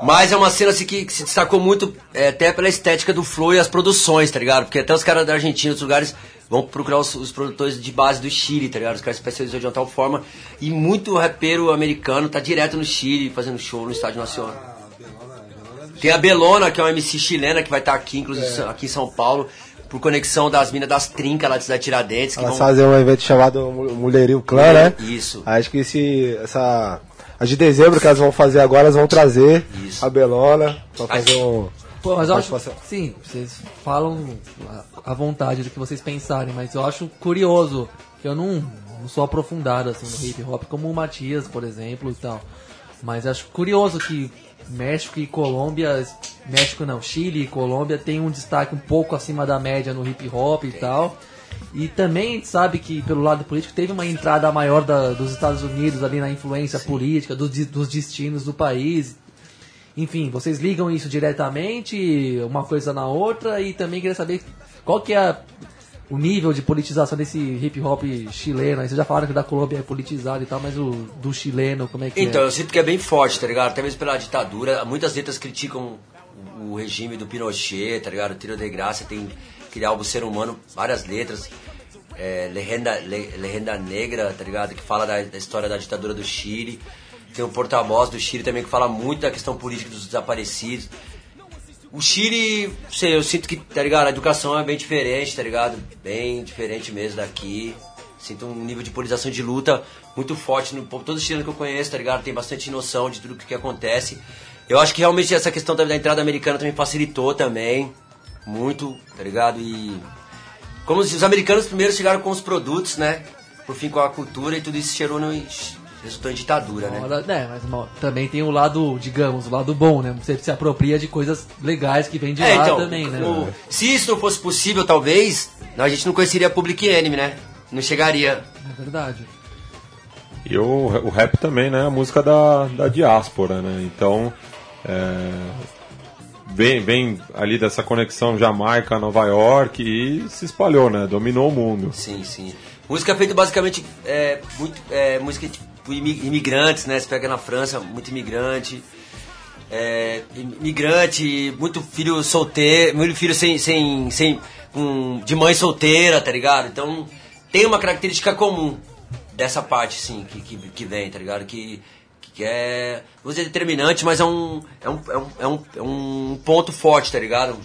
Mas é uma cena assim que, que se destacou muito é, até pela estética do flow e as produções, tá ligado? Porque até os caras da Argentina, dos lugares, vão procurar os, os produtores de base do Chile, tá ligado? Os caras especializam de uma tal forma. E muito rapero americano tá direto no Chile, fazendo show no Estádio Nacional. Tem a Belona, que é uma MC chilena que vai estar aqui, inclusive aqui em São Paulo, por conexão das minas das trincas lá Cidade Tiradentes. Que Elas vão... fazem um evento chamado Mu- Mulherio Clã, né? Isso. Acho que esse, essa. A de dezembro que elas vão fazer agora, elas vão trazer a Belona pra fazer um. Pô, mas eu acho, sim, vocês falam à- à vontade do que vocês pensarem, mas eu acho curioso que eu não, não sou aprofundado assim no hip hop como o Matias, por exemplo, e tal. Mas acho curioso que México e Colômbia, México não, Chile e Colômbia tem um destaque um pouco acima da média no hip hop e tal. E também a gente sabe que pelo lado político teve uma entrada maior da- dos Estados Unidos ali na influência política, dos, di- dos destinos do país enfim, vocês ligam isso diretamente, uma coisa na outra, e também queria saber qual que é a- o nível de politização desse hip hop chileno. Aí vocês já falaram que da Colômbia é politizado e tal, mas o do chileno, como é que Então, é? eu sinto que é bem forte, tá ligado? Até mesmo pela ditadura. Muitas letras criticam o- regime do Pinochet, tá ligado? O Tiro de Graça tem aquele álbum Ser Humano, várias letras. É, Legenda, Le- Legenda Negra, tá ligado? Que fala da, da história da ditadura do Chile. Tem o porta-voz do Chile também que fala muito da questão política dos desaparecidos. O Chile, sei, eu sinto que, tá ligado? A educação é bem diferente, tá ligado? Bem diferente mesmo daqui. Sinto um nível de polarização de luta muito forte no povo. Todo chileno que eu conheço, tá ligado? Tem bastante noção de tudo que, que acontece. Eu acho que realmente essa questão da, da entrada americana também facilitou também. Muito, tá ligado? E. Como os, os americanos primeiro chegaram com os produtos, né? Por fim com a cultura e tudo isso cheirou no. resultou em ditadura, né? Ora, é, mas uma- também tem o lado, digamos, o lado bom, né? Você se apropria de coisas legais que vêm de É, lá então, também, né? o- se isso não fosse possível, talvez, a gente não conheceria Public Enemy, né? Não chegaria. É verdade. E o, o rap também, né? A música da, da diáspora, né? Então, é, vem, vem ali dessa conexão Jamaica, Nova York e se espalhou, né? Dominou o mundo. Sim, sim. Música feita basicamente, é, muito, é, música tipo imi- imigrantes, né? Você pega na França, muito imigrante. É, imigrante, muito filho solteiro, muito filho sem, sem, sem de mãe solteira, tá ligado? Então tem uma característica comum dessa parte, sim, que, que, que vem, tá ligado? Que, que é, não vou dizer determinante, mas é um, é um, é um, é um, é um ponto forte, tá ligado?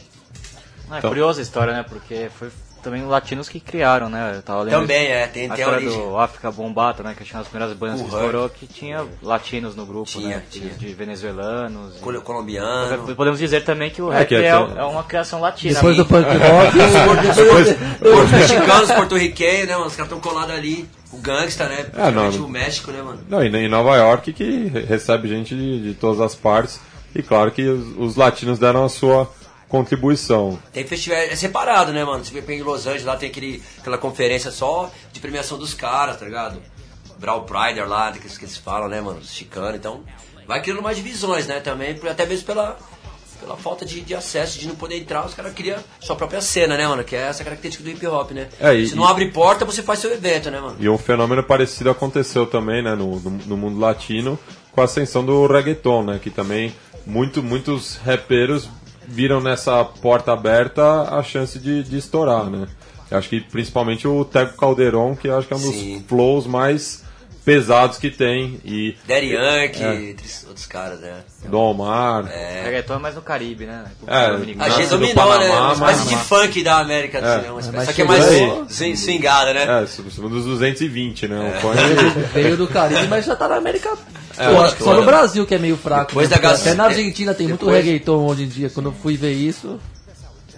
Não, é Então- curiosa a história, né? Porque foi também os latinos que criaram, né? Eu tava lendo Também, isso. é, tem- a tem a história origem. do África Bombata, né? Que tinha as primeiras bandas que estourou que tinha latinos no grupo, Tinha, né? tinha. De venezuelanos. Col- colombiano. Podemos dizer também que o É, rap que é, é- é uma criação latina. Depois do punk rock, Os, os mexicanos, porto-riquenhos, né, mano? Os caras estão colados ali. O gangsta, né? É, não. Principalmente o México, né, mano? Não, e em Nova York que re- recebe gente de, de todas as partes. E claro que os, os latinos deram a sua contribuição. Tem festival, é separado, né, mano? Você vê em Los Angeles, lá tem aquele, aquela conferência só de premiação dos caras, tá ligado? Brawl Prider lá, que, que eles falam, né, mano? Os chicanos, então... Vai criando mais divisões, né, também, até mesmo pela, pela falta de, de acesso, de não poder entrar, os caras criam sua própria cena, né, mano? Que é essa característica do hip hop, né? É, e- Se não abre porta, você faz seu evento, né, mano? E um fenômeno parecido aconteceu também né, no, no, no mundo latino com a ascensão do reggaeton, né? Que também muito, muitos rapeiros viram nessa porta aberta a chance de, de estourar, né? Eu acho que principalmente o Tego Calderon, que eu acho que é um dos Sim. flows mais pesados que tem. E Daddy Yankee, É. outros caras, né? Dom Omar. É. Reggaeton é mais no Caribe, né? É. A gente dominou, né? Panamá, Uma espécie de funk da América, É. assim, né? Uma espécie- mas só que é mais swingada, né? É, dos 220, né? É. O funk- Veio do Caribe, mas já tá na América. É, eu acho que só no Brasil que é meio fraco. Né? gas- Até na Argentina tem muito depois- reggaeton hoje em dia. Quando eu fui ver isso,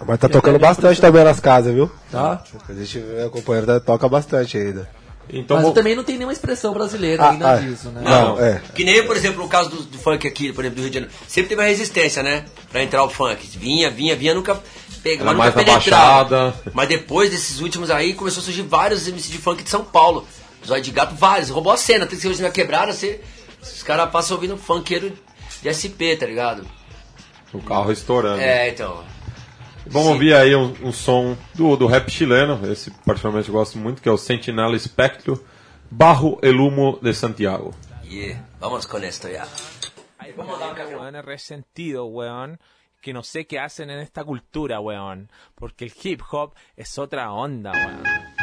Mas tá tocando bastante também nas casas, viu? tá? A gente acompanhando, tá- toca bastante ainda. Então, Mas vou- também não tem nenhuma expressão brasileira Ah, ainda ah, disso, né? Não, é. Que nem, por exemplo, o caso do, do funk aqui, por exemplo, do Rio de Janeiro. Sempre teve uma resistência, né? Pra entrar o funk. Vinha, vinha, vinha, nunca pega, Era mas mais penetrava. Baixada. Mas depois desses últimos aí, começou a surgir vários MC de funk de São Paulo. Zóio de gato, vários. Roubou a cena. Tem que ser hoje na quebrada, você, os caras passam ouvindo funkeiro de SP, tá ligado? o carro estourando. É, então. Vamos Sim. ouvir aí um, um som do, do rap chileno, esse particularmente eu gosto muito, que é o Sentinela Espectro, Barro el Humo de Santiago. Yeah. Vamos com esto ya. weón es resentido, weón, que no sé qué hacen en esta cultura, weón. Porque el hip hop es otra onda, weón.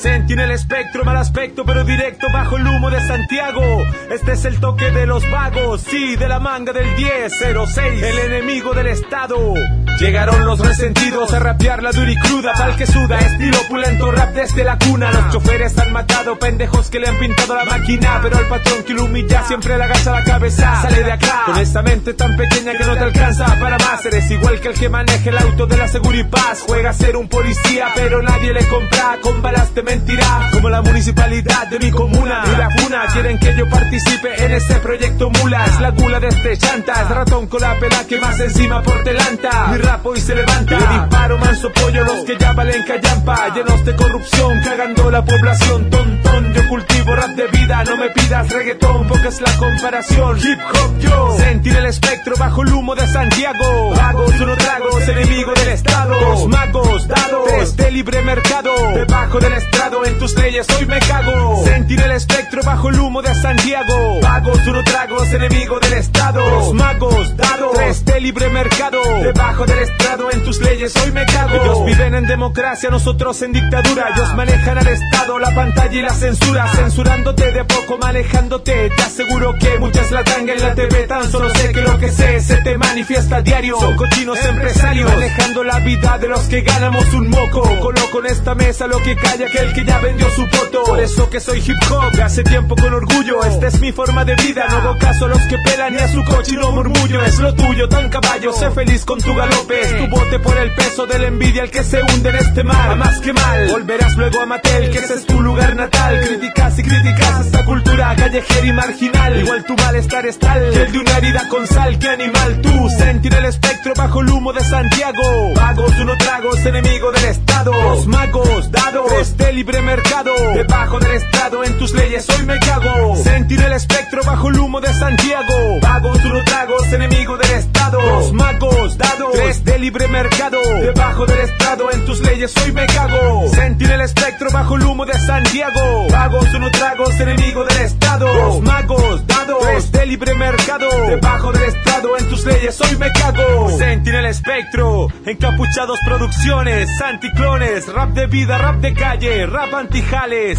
Senti en el espectro, mal aspecto, pero directo bajo el humo de Santiago. Este es el toque de los vagos, sí, de la manga del 1006, el enemigo del Estado. Llegaron los resentidos a rapear la dura y cruda, pa'l que suda, estilo opulento, rap desde la cuna. Los choferes han matado pendejos que le han pintado la máquina, pero al patrón que lo humilla siempre le agacha la cabeza. Sale de acá, con esta mente tan pequeña que no te alcanza para más. Eres igual que el que maneja el auto de la Seguridad. Juega a ser un policía, pero nadie le compra, con balas te mentirá. Como la municipalidad de mi comuna y la funa quieren que yo participe en este proyecto mula. La gula de este chanta, ratón con la pela que más encima por delanta. Rapo y se levanta, le disparo manso pollo los que ya valen callampa. Llenos de corrupción, cagando la población tontón. Yo cultivo rap de vida, no me pidas reggaetón porque es la comparación. Hip hop yo, sentir el espectro bajo el humo de Santiago. Vagos, uno tragos, enemigo del Estado. Dos magos, dados, de libre mercado. Debajo del estrado, en tus leyes hoy me cago. Sentir el espectro bajo el humo de Santiago. Vagos, uno tragos, enemigo del Estado. Dos magos, dados, de libre mercado. Debajo del estrado, en tus leyes hoy me cago. Ellos viven en democracia, nosotros en dictadura. Ellos manejan al Estado, la pantalla y la censura. Censurándote de poco, manejándote. Te aseguro que muchas la tanga en la TV. Tan solo sé que lo que sé se te manifiesta a diario. Son cochinos empresarios, manejando la vida de los que ganamos un moco. Coloco en esta mesa lo que calla aquel que ya vendió su voto. Por eso que soy hip hop, hace tiempo con orgullo. Esta es mi forma de vida. No hago caso a los que pelan ni a su cochino murmullo. Es lo tuyo, tan caballo. Sé feliz con tu galope. Es tu bote por el peso de la envidia el que se hunde en este mar. A más que mal, volverás luego a Matel, que ese es tu lugar natal. Criticas y criticas esta cultura callejera y marginal. Igual tu malestar es tal que el de una herida con sal. Que animal tú, sentir el espectro bajo el humo de Santiago. Vagos, uno tragos, enemigo del Estado. Dos magos, dados, de libre mercado. Debajo del estrado, en tus leyes hoy me cago. Sentir el espectro bajo el humo de Santiago. Vagos, uno tragos, enemigo del Estado. Dos magos, dados, tres de libre mercado. Debajo del estrado, en tus leyes hoy me cago. Sentir el espectro bajo el humo de Santiago. Vagos, uno tragos, enemigo del Estado. Dos magos, dados, tres de libre mercado. Debajo del estrado, en tus leyes hoy me cago. Sentir el espectro, encapuchados producciones, anticlones, rap de vida, rap de calle, rap antijales.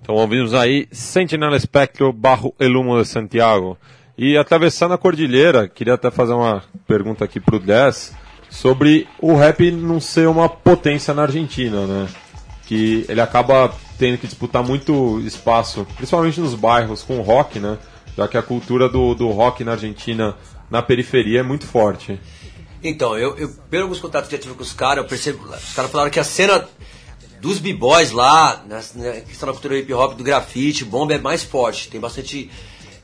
Então ouvimos aí Sentinel Espectro barro El Humo de Santiago. E atravessando a cordilheira, queria até fazer uma pergunta aqui pro 10 sobre o rap não ser uma potência na Argentina, né? Que ele acaba tendo que disputar muito espaço, principalmente nos bairros, com o rock, né? Já que a cultura do, do rock na Argentina, na periferia, é muito forte. Então, eu, eu pelo alguns contatos que eu tive com os caras, eu percebo. Os caras falaram que a cena dos b-boys lá, na, na questão da cultura hip hop, do grafite, bomba é mais forte. Tem bastante.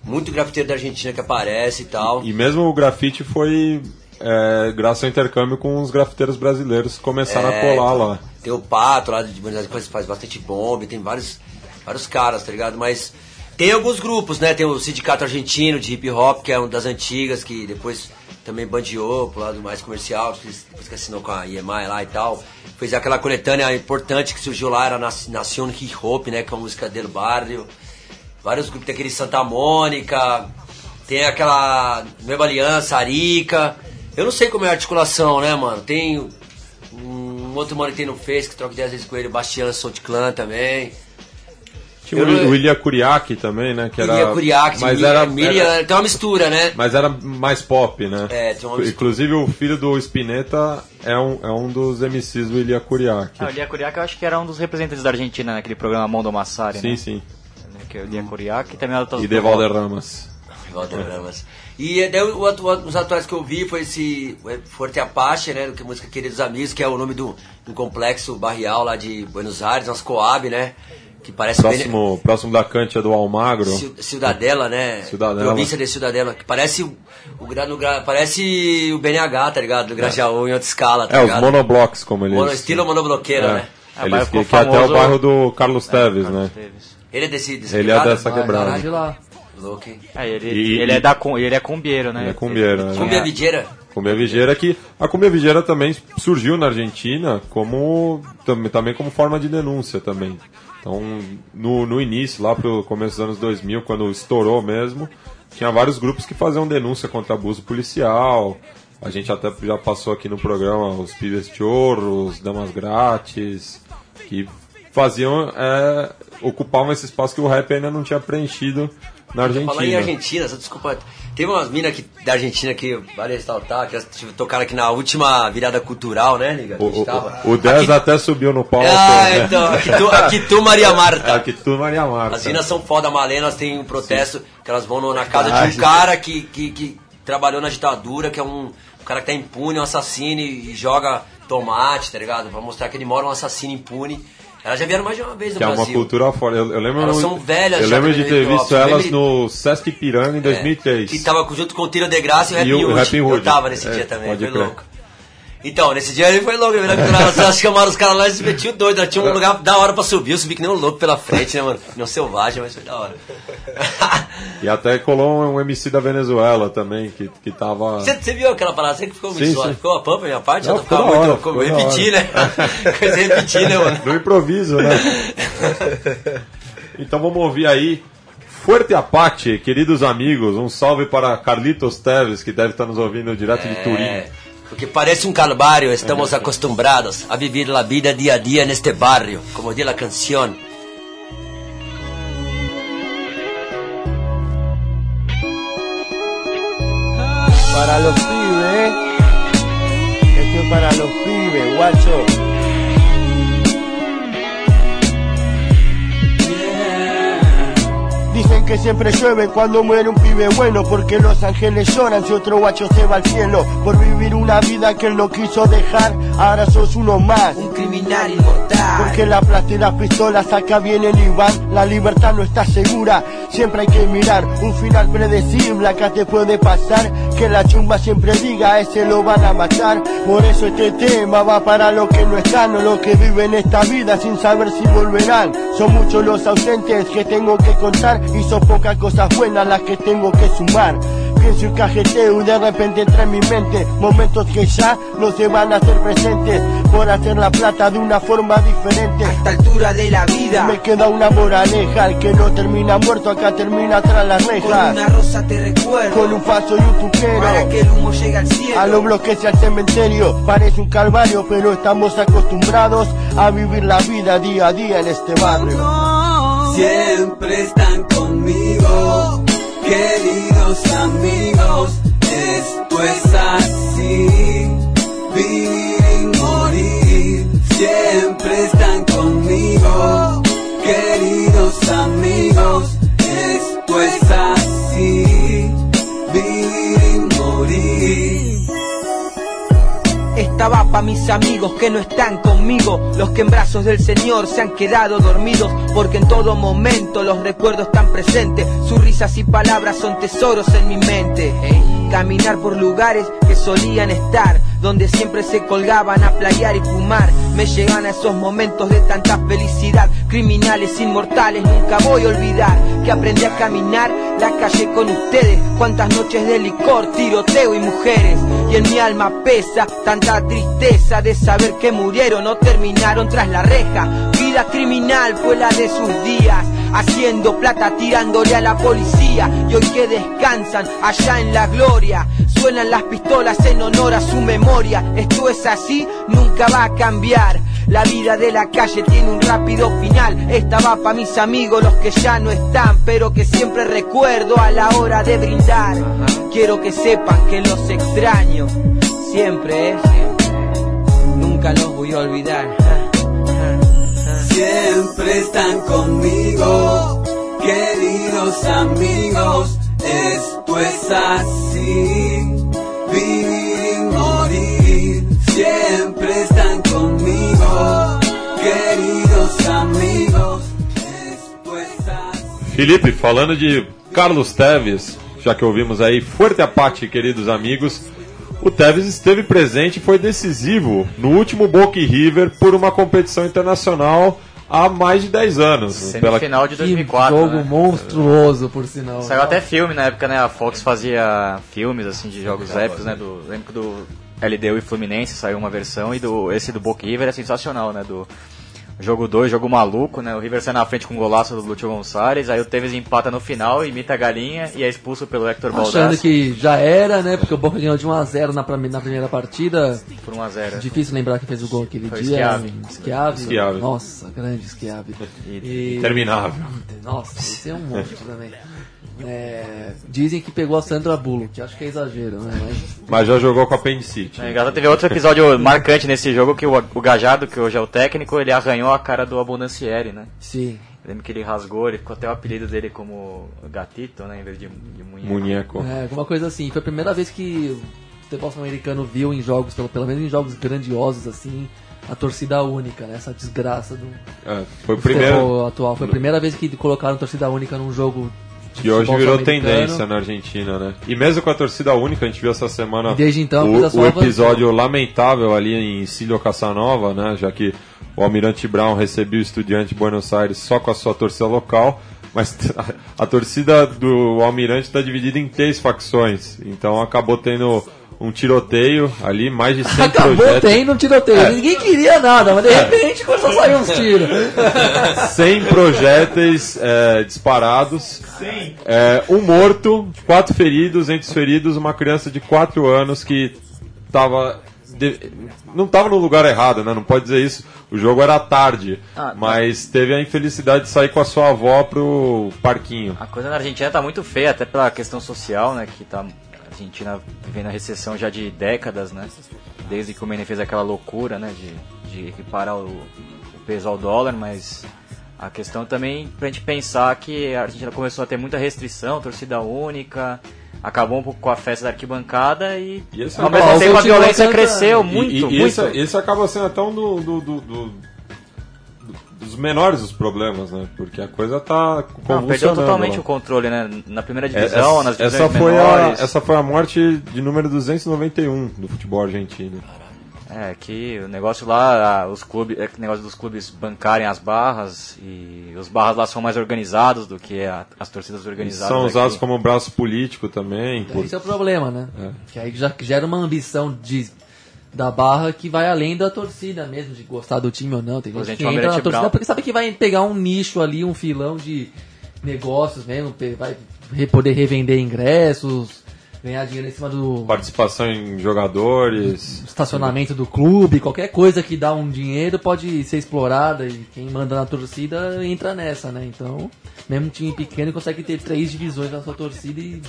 Muito grafiteiro da Argentina que aparece e tal. E mesmo o grafite foi é, graças ao intercâmbio com os grafiteiros brasileiros que começaram É, a colar então, lá. Tem o Pato lá de Buenos Aires que faz, bastante bomba, tem vários, vários caras, tá ligado? Mas tem alguns grupos, né? Tem o Sindicato Argentino de Hip Hop, que é uma das antigas, que depois também bandeou pro lado mais comercial, depois que assinou com a EMI lá e tal. Fez aquela coletânea importante que surgiu lá, era Nac- Nación Hip Hop, né? Que é uma música del barrio. Vários grupos, tem aquele Santa Mônica, tem aquela Nueva Aliança, Arica. Eu não sei como é a articulação, né, mano? Tem um outro mano que tem no Face, que troca 10 vezes com ele, Bastian Sound Clan também. Tinha o, não- o Ilha Curiaki também, né? Que era, Ilha mas Miriam- era, Miriam, era- tem uma mistura, né? Mas era mais pop, né? É, tem uma mistura. Inclusive o filho do Spinetta é um, é um dos MCs do Ilha Curiaki. Ah, o Lia Kuriak eu acho que era um dos representantes da Argentina naquele programa Mondo Massari, Sim, né? sim. Que é o Lia Kuriak e também era E de Valderramas. Walter Ramas. E daí, o, atu- os atuais que eu vi foi esse é, Forte Apache, né? Que é a música Queridos Amigos, que é o nome do, do complexo barrial lá de Buenos Aires, umas Coab, né? Que parece bem- Próximo, próximo da Cantia do Almagro. Ci- Cidadela, né? Cidadela. Província de Cidadela, que parece o, o, no parece o BNH, tá ligado? Do Grajaú em outra escala, tá É, os ligado? monoblocks, como eles... Mono- estilo monobloqueiro, É. né? Eles, que, que é até o bairro do Carlos Teves, né? Ele é desse, desse Ele é dessa quebrada. Louco, hein? É, ele, E- ele, é da, ele é cumbieiro, né? Ele é cumbieiro, né? Cumbia Videira. Cumbia Vigeira que a Cumbia Vigeira também surgiu na Argentina como tam- também como forma de denúncia também. Então, no, no início, lá pro começo dos anos 2000, quando estourou mesmo, tinha vários grupos que faziam denúncia contra abuso policial. A gente até já passou aqui no programa os Pibes Chorros, Damas Grátis, que faziam, é, ocupavam esse espaço que o rap ainda não tinha preenchido na Argentina. Falar em Argentina, só desculpa. Teve umas minas aqui da Argentina que vale ressaltar, que elas tipo, tocaram aqui na última virada cultural, né, Liga? O, tava. o, o 10 até subiu no palco. Ah, né? então, aqui tu, aqui tu Maria Marta. Aqui tu, Maria Marta. As minas são foda, Malena, elas têm um protesto que elas vão no- na casa de Verdade. um cara que, que, que trabalhou na ditadura, que é um, um cara que tá impune, um assassino e, e joga tomate, tá ligado? Pra mostrar que ele mora um assassino impune. Elas já vieram mais de uma vez no Que é uma Brasil. cultura fora. Eu, eu lembro, Elas são velhas Eu lembro de ter visto elas no Sesc Ipiranga em 2003. Que tava junto com o Tiro de Graça e o Rap Hood. Eu tava nesse É, dia também, foi crer. louco. Então, nesse dia ele foi louco? Elas, elas chamaram os caras lá e se metiam doido. Tinha um lugar da hora pra subir. Eu subi que nem um louco pela frente, né, mano? Não selvagem, mas foi da hora. E até colou um MC da Venezuela também, que, que tava. Você, viu aquela parada? Você que ficou muito Sim, suave? sim. Ficou a pampa, minha parte? Não, eu ficava muito. ficou repetir, né? Coisa repetir, né, mano? No improviso, né? então vamos ouvir aí. Fuerte Apache, queridos amigos, um salve para Carlitos Teves, que deve estar nos ouvindo direto de Turim. Porque parece um calvário, estamos acostumbrados a vivir a vida dia a dia neste barrio, como diz a canção. Para los pibes, esto es para los pibes, guacho. Dicen que siempre llueve cuando muere un pibe bueno Porque los ángeles lloran si otro guacho se va al cielo Por vivir una vida que él no quiso dejar. Ahora sos uno más. Un criminal inmortal. Porque la plata y las pistolas acá vienen y van La libertad no está segura. Siempre hay que mirar un final predecible Acá te puede pasar que la chumba siempre diga ese lo van a matar Por eso este tema va para los que no están O los que viven esta vida sin saber si volverán. Son muchos los ausentes que tengo que contar Y son pocas cosas buenas las que tengo que sumar Pienso y cajeteo y de repente entra en mi mente. Momentos que ya no se van a hacer presentes Por hacer la plata de una forma diferente. A esta altura de la vida. Me queda una moraleja El que no termina muerto acá termina tras las rejas. Con una rosa te recuerdo. Con un paso y un tuquero. Para que el humo llegue al cielo. A los bloques y al cementerio Parece un calvario pero estamos acostumbrados A vivir la vida día a día en este barrio. Siempre están conmigo, queridos amigos. Esto es así, Esta va pa' mis amigos que no están conmigo, los que en brazos del Señor se han quedado dormidos, porque en todo momento los recuerdos están presentes, sus risas y palabras son tesoros en mi mente. Caminar por lugares que solían estar, donde siempre se colgaban a playar y fumar, me llegan a esos momentos de tanta felicidad, criminales inmortales, nunca voy a olvidar que aprendí a caminar la calle con ustedes, cuántas noches de licor, tiroteo y mujeres, y en mi alma pesa tanta tristeza de saber que murieron o terminaron tras la reja. Vida criminal fue la de sus días, haciendo plata tirándole a la policía. Y hoy que descansan allá en la gloria, suenan las pistolas en honor a su memoria. Esto es así, nunca va a cambiar. La vida de la calle tiene un rápido final. Esta va pa' mis amigos, los que ya no están, pero que siempre recuerdo a la hora de brindar. Quiero que sepan que los extraño, siempre, eh, nunca los voy a olvidar. Siempre están conmigo, queridos amigos. Esto es así, amigos. Felipe, falando de Carlos Teves, já que ouvimos aí Fuerte Apache, queridos amigos, o Teves esteve presente e foi decisivo no último Boca River por uma competição internacional há mais de 10 anos. Semifinal de Que 2004. jogo né? monstruoso, por sinal. Saiu até filme na época, né? A Fox fazia filmes assim de jogos épicos, né? Do, lembro que do LDU e Fluminense saiu uma versão e do esse do Boca River é sensacional, né? Do jogo 2, jogo maluco, né? O River sai na frente com o golaço do Lúcio Gonçalves, aí o Tevez empata no final, imita a galinha e é expulso pelo Hector Achando Baldassi que já era, né? Porque o Boca ganhou de 1x0 na, na primeira partida. por 1 a 0. Difícil lembrar quem fez o gol aquele Foi dia. Schiavi. Schiavi. Schiavi. Nossa, grande Schiavi. E- Interminável. Nossa, esse é um monstro também. É, dizem que pegou a Sandra Bullock, acho que é exagero, né? Mas Mas já jogou com a Appendicite. É, engraçado, teve outro episódio marcante nesse jogo que o, o Gajardo, que hoje é o técnico, ele arranhou a cara do Abundancieri, né? Sim. Lembro que ele rasgou, ele ficou até o apelido dele como Gatito, né? Em vez de, de munheco. Munheco. É, alguma coisa assim. Foi a primeira vez que o futebol americano viu em jogos, pelo, pelo menos em jogos grandiosos assim, a torcida única, né? Essa desgraça do, É, foi o do primeiro. futebol atual. Foi a primeira vez que colocaram torcida única num jogo Que hoje virou tendência na Argentina, né? E mesmo com a torcida única, a gente viu essa semana E então o, o avançou. episódio lamentável ali em Cílio Casanova, né? Já que o Almirante Brown recebeu o Estudiante de Buenos Aires só com a sua torcida local, mas a, a torcida do Almirante está dividida em três facções, então acabou tendo um tiroteio ali, mais de 100 Acabou projetos. tendo um tiroteio. É. Ninguém queria nada, mas de repente começou a sair uns tiros. 100 projéteis é, disparados, é, um morto, quatro feridos, entre os feridos uma criança de 4 anos que tava de- não estava no lugar errado, né? Não pode dizer isso. O jogo era tarde, Ah, tá. mas teve a infelicidade de sair com a sua avó pro parquinho. A coisa na Argentina tá muito feia, até pela questão social, né? Que tá Argentina vivendo a recessão já de décadas, né? Desde que o Menem fez aquela loucura, né? De, de equiparar o, o peso ao dólar, mas a questão também pra gente pensar que a Argentina começou a ter muita restrição, torcida única, acabou um pouco com a festa da arquibancada e, E ao mesmo tempo a violência cresceu muito, E, e, muito. Esse, esse acaba sendo até um do- do- do- do- dos menores dos problemas, né? Porque a coisa tá Não, convulsionando. perdeu totalmente lá. o controle, né? Na primeira É, divisão, essa, nas divisões essa foi a, menores. essa foi a morte de número 291 do futebol argentino. É, que o negócio lá, os clubes, é o negócio dos clubes bancarem as barras e os barras lá são mais organizados do que a- as torcidas organizadas. são usados aqui. como braço político também. por- Esse é o problema, né? É. Que aí já gera uma ambição de, da barra que vai além da torcida mesmo, de gostar do time ou não. Tem gente exemplo, que entra na torcida Brown. porque sabe que vai pegar um nicho ali, um filão de negócios mesmo, vai poder revender ingressos, ganhar dinheiro em cima do Participação em jogadores. estacionamento do clube, qualquer coisa que dá um dinheiro pode ser explorada e quem manda na torcida entra nessa, né? Então, mesmo um time pequeno consegue ter três divisões na sua torcida e,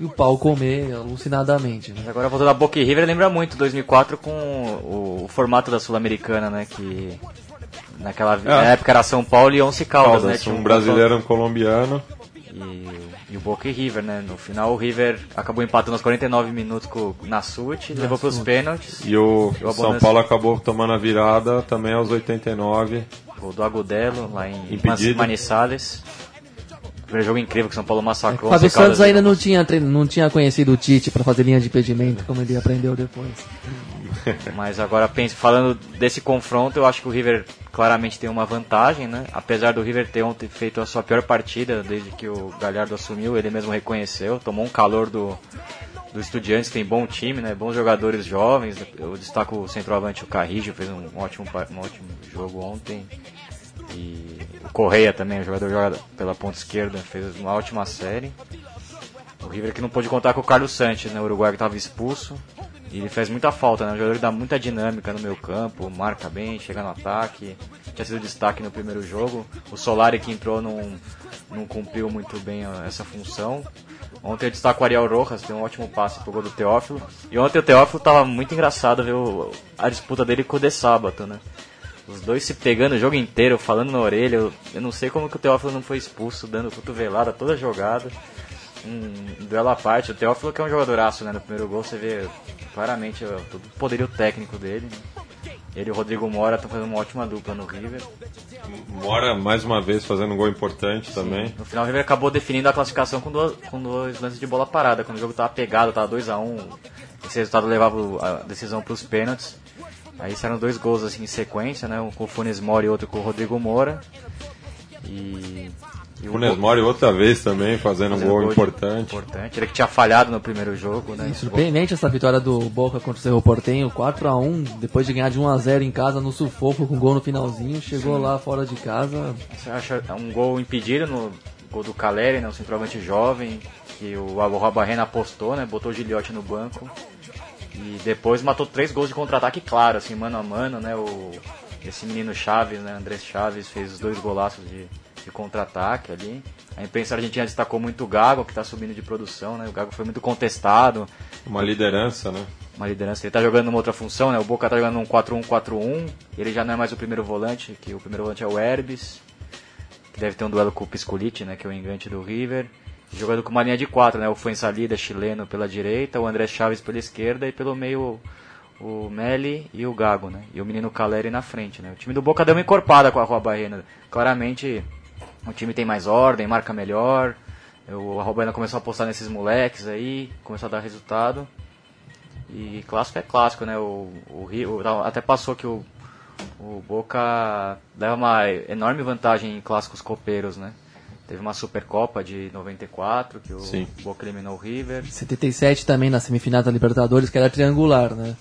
e o pau comer alucinadamente. Né? Mas agora voltando a Boca e River, lembra muito 2004 com o, o formato da Sul-Americana, né? Que naquela É. na época era São Paulo e Once Caldas, né? Caldas, Tinha um brasileiro e um colombiano. E, e o Boca e River, né? No final o River acabou empatando aos 49 minutos com o Nassuti, levou para os pênaltis. E o E o São Paulo acabou tomando a virada também aos 89. Gol do Agudelo, lá em Impedido. Manizales. Primeiro jogo incrível que o São Paulo massacrou. É Fábio Santos ainda não tinha, não tinha conhecido o Tite para fazer linha de impedimento, como ele aprendeu depois. Mas agora, penso, falando desse confronto, eu acho que o River claramente tem uma vantagem, né? Apesar do River ter ontem feito a sua pior partida desde que o Galhardo assumiu, ele mesmo reconheceu, tomou um calor do, do Estudiantes, tem bom time, né? Bons jogadores jovens. Eu destaco o centroavante, o Carrijo, fez um ótimo, um ótimo jogo ontem. E Correia também, o jogador joga pela ponta esquerda, fez uma ótima série. O River que não pôde contar com o Carlos Sanches, né? O Uruguai que estava expulso. E ele faz muita falta, né? Um jogador que dá muita dinâmica no meio campo, marca bem, chega no ataque. Tinha sido destaque no primeiro jogo. O Solari que entrou não, não cumpriu muito bem essa função. Ontem eu destaco o Ariel Rojas, tem um ótimo passe pro gol do Teófilo. E ontem o Teófilo tava muito engraçado ver a disputa dele com o De Sábato, né? Os dois se pegando o jogo inteiro, falando na orelha. Eu, eu não sei como que o Teófilo não foi expulso, dando cotovelada toda jogada. Um duelo à parte. O Teófilo que é um jogadoraço, né? No primeiro gol você vê claramente ó, todo o poderio técnico dele. Ele e o Rodrigo Mora estão fazendo uma ótima dupla no River. Mora mais uma vez fazendo um gol importante também. No final o River acabou definindo a classificação com dois, com dois lances de bola parada. Quando o jogo tava pegado, tava 2x1. Esse resultado levava a decisão para os pênaltis. Aí saíram dois gols assim em sequência, né? Um com o Funes Mori e outro com o Rodrigo Moura. E. e O Funes Mori outra vez também, fazendo um fazendo gol de- importante. importante. Ele que tinha falhado no primeiro jogo, né? Surpreendente essa vitória do Boca contra o Cerro Portenho, 4x1, depois de ganhar de 1x0 em casa no sufoco com gol no finalzinho, chegou Sim. lá fora de casa. Você acha um gol impedido no gol do Caleri, né? Um centroavante jovem, que o Alvarro Barrena apostou, né? Botou o Giliotti no banco. E depois matou três gols de contra-ataque, claro, assim, mano a mano, né? O, esse menino Chaves, né? Andrés Chaves fez os dois golaços de, de contra-ataque ali. A imprensa argentina destacou muito o Gago, que tá subindo de produção, né? O Gago foi muito contestado. Uma liderança, né? Uma liderança. Ele tá jogando numa outra função, né? O Boca tá jogando um 4-1-4-1. Ele já não é mais o primeiro volante, que o primeiro volante é o Herbes. Que deve ter um duelo com o Piscolite, né? Que é o engante do River. Jogando com uma linha de quatro, né? O Fuensalida chileno pela direita, o André Chaves pela esquerda e pelo meio o Meli e o Gago, né? E o menino Caleri na frente, né? O time do Boca deu uma encorpada com a Rua Barrena. Claramente o time tem mais ordem, marca melhor. O Rua Barrena começou a apostar nesses moleques aí, começou a dar resultado. E clássico é clássico, né? O, o, Rio- até passou que o, o Boca leva uma enorme vantagem em clássicos copeiros, né? Teve uma Supercopa de 94, que o Sim. Boca eliminou o River. 77 também na semifinal da Libertadores, que era triangular, né?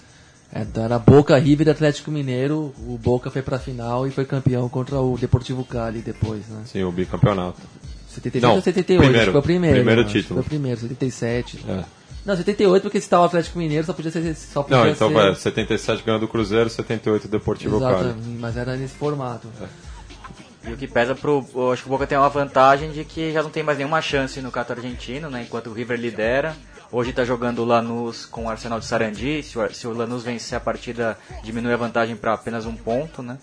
É, Era Boca, River e Atlético Mineiro. O Boca foi pra final e foi campeão contra o Deportivo Cali depois, né? Sim, o bicampeonato. 77 Não, ou 78? primeiro, acho que foi o primeiro. primeiro né? Título. Foi o primeiro, 77. É. Não, 78 porque se tava o Atlético Mineiro só podia ser. Só podia Não, então ser... vai, 77 ganhando o Cruzeiro, 78 o Deportivo Exato, Cali. mas era nesse formato. E o que pesa pro. Acho que o Boca tem uma vantagem de que já não tem mais nenhuma chance no Cato Argentino, né? Enquanto o River lidera. Hoje está jogando o Lanús com o Arsenal de Sarandi. Se o, se o Lanús vencer a partida, diminui a vantagem para apenas um ponto, né?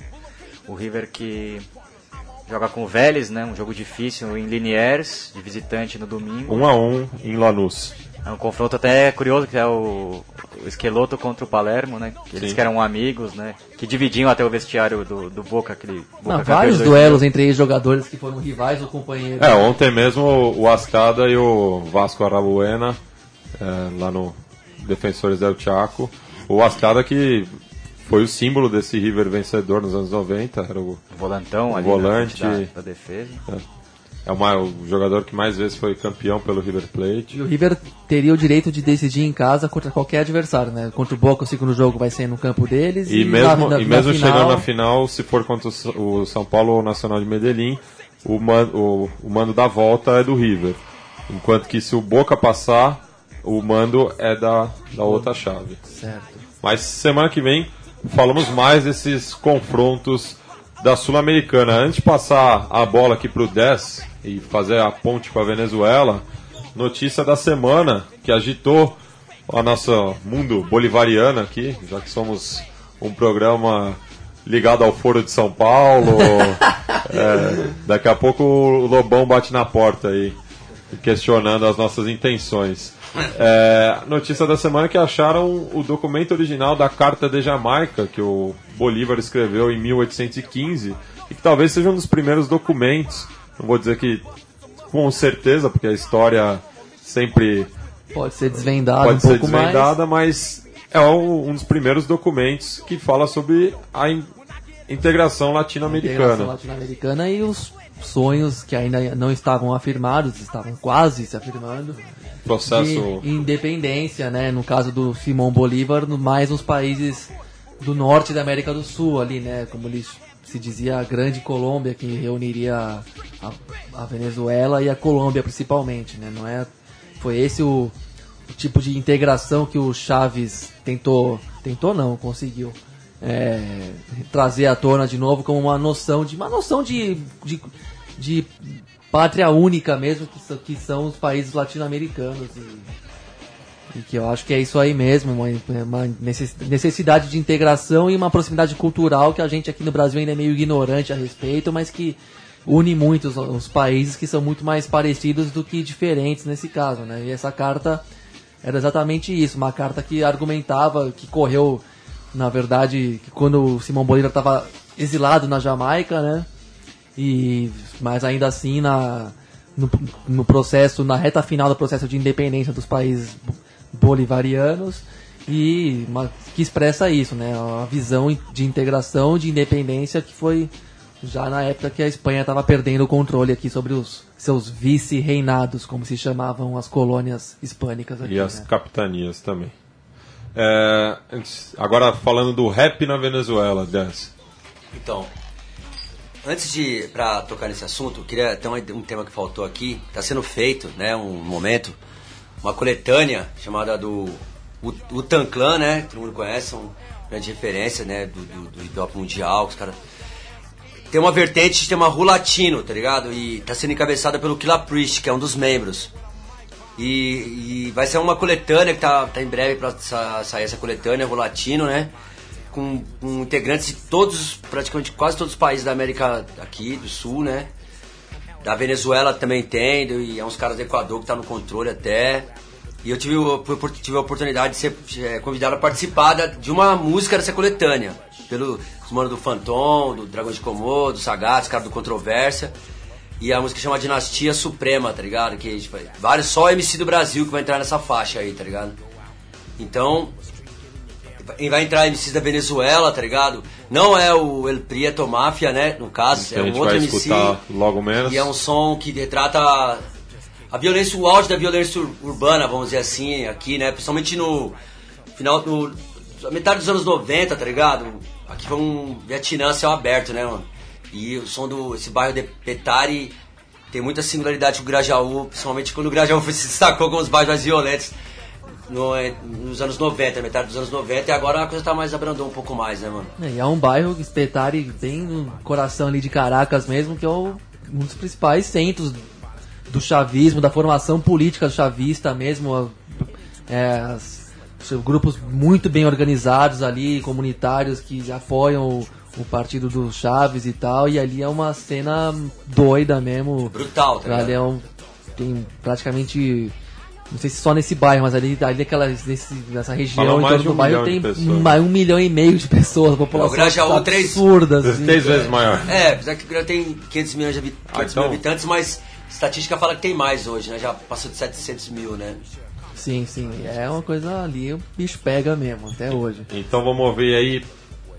O River que joga com o Vélez, né? Um jogo difícil em Liniers, de visitante no domingo. 1 a 1 em Lanús. É um confronto até curioso, que é o, o Esqueloto contra o Palermo, né? Que eles que eram amigos, né? Que dividiam até o vestiário do, do Boca, aquele... Boca Não, vários duelos entre jogadores que foram rivais ou companheiros. É, ontem mesmo o Ascada e o Vasco Arabuena, é, lá no Defensores del Chaco. O Ascada que foi o símbolo desse River vencedor nos anos 90, era o volantão o ali na volante da- da defesa. É, É uma- o jogador que mais vezes foi campeão pelo River Plate. E o River teria o direito de decidir em casa contra qualquer adversário, né? Contra o Boca, o segundo jogo vai ser no campo deles. E mesmo, na- na- e mesmo na chegando final- na final, se for contra o o São Paulo ou o Nacional de Medellín, o, man, o, o mando da volta é do River. Enquanto que se o Boca passar, o mando é da, da outra chave. Certo. Mas semana que vem falamos mais desses confrontos da Sul-Americana. Antes de passar a bola aqui pro 10 e fazer a ponte com a Venezuela, notícia da semana que agitou o nosso mundo bolivariano aqui, já que somos um programa ligado ao Foro de São Paulo. É, daqui a pouco o Lobão bate na porta aí, questionando as nossas intenções. É, notícia da semana que acharam o documento original da Carta de Jamaica, que o Bolívar escreveu em 1815, e que talvez seja um dos primeiros documentos, não vou dizer que com certeza, porque a história sempre Pode ser desvendado pode um ser pouco mais. desvendada, mas é um, um dos primeiros documentos que fala sobre a in- integração integração latino-americana. latino-americana e os sonhos que ainda não estavam afirmados, estavam quase se afirmando. Processo- De independência, né? No caso do Simão Bolívar, mais nos países do norte da América do Sul, ali, né? Como ele se dizia, a Grande Colômbia, que reuniria a, a Venezuela e a Colômbia principalmente, né? Não é, foi esse o, o tipo de integração que o Chaves tentou, tentou não, conseguiu é, trazer à tona de novo como uma noção de uma noção de, de, de pátria única mesmo que, são- que são os países latino-americanos e, e que eu acho que é isso aí mesmo uma, uma necess- necessidade de integração e uma proximidade cultural que a gente aqui no Brasil ainda é meio ignorante a respeito mas que une muito os, os países que são muito mais parecidos do que diferentes nesse caso né e essa carta era exatamente isso, uma carta que argumentava, que correu, na verdade, que quando Simão Bolívar estava exilado na Jamaica, né? E, mas ainda assim, na, no, no processo, na reta final do processo de independência dos países bolivarianos, e uma- que expressa isso, né? A visão de integração, de independência que foi já na época que a Espanha estava perdendo o controle aqui sobre os seus vice-reinados, como se chamavam as colônias hispânicas aqui. E as né? capitanias também. É, antes- agora falando do rap na Venezuela, Dance. Então, antes de pra tocar nesse assunto, eu queria ter um, um tema que faltou aqui, está sendo feito, né, um momento, uma coletânea chamada do Utan Clan, né, todo mundo conhece, uma grande referência, né, do, do, do hip hop mundial, os caras tem uma vertente de tema Ru Latino, tá ligado? E tá sendo encabeçada pelo Killa Priest, que é um dos membros. E, e vai ser uma coletânea que tá, tá em breve pra sa- sair essa coletânea Ru Latino, né? Com, com integrantes de todos, praticamente quase todos os países da América aqui, do Sul, né? Da Venezuela também tem, e é uns caras do Equador que tá no controle até. E eu tive, tive a oportunidade de ser eh, convidado a participar de uma música dessa coletânea. Pelo os manos do Phantom, do Dragão de Komodo, do Sagaz, cara do Controvérsia. E a música chama Dinastia Suprema, tá ligado? Que tipo, vários só MC do Brasil que vai entrar nessa faixa aí, tá ligado? Então, vai entrar MCs da Venezuela, tá ligado? Não é o El Prieto Mafia, né? No caso, Que é um outro MC. logo menos. E é um som que retrata a- violência, o auge da violência ur- urbana, vamos dizer assim, aqui, né? Principalmente no final, no, metade dos anos 90, tá ligado? Aqui foi um Vietnã céu aberto, né, mano? E o som do esse bairro de Petari tem muita singularidade com o Grajaú, principalmente quando o Grajaú se destacou como os bairros mais violentos no- é, nos anos 90, metade dos anos 90, e agora a coisa tá mais abrandou um pouco mais, né, mano? É, e é um bairro, Espetari, bem no coração ali de Caracas mesmo, que é o- um dos principais centros do chavismo, da formação política chavista mesmo. É, as- grupos muito bem organizados ali, comunitários que apoiam o, o partido do Chaves e tal, e ali é uma cena doida mesmo. Brutal, tá Ali ligado? é um, tem praticamente... Não sei se só nesse bairro, mas ali, ali aquela, nesse, nessa região, Fala em torno de do um bairro, tem um milhão e meio de pessoas, a população O Grajaú, três- absurda. assim. Três vezes maior. É, apesar que o Grã tem 500 milhões de habi- 500 Ah, então- mil habitantes, mas estatística fala que tem mais hoje, né? Já passou de 700 mil, né? Sim, sim. É uma coisa ali, o bicho pega mesmo, até hoje. Então vamos ouvir aí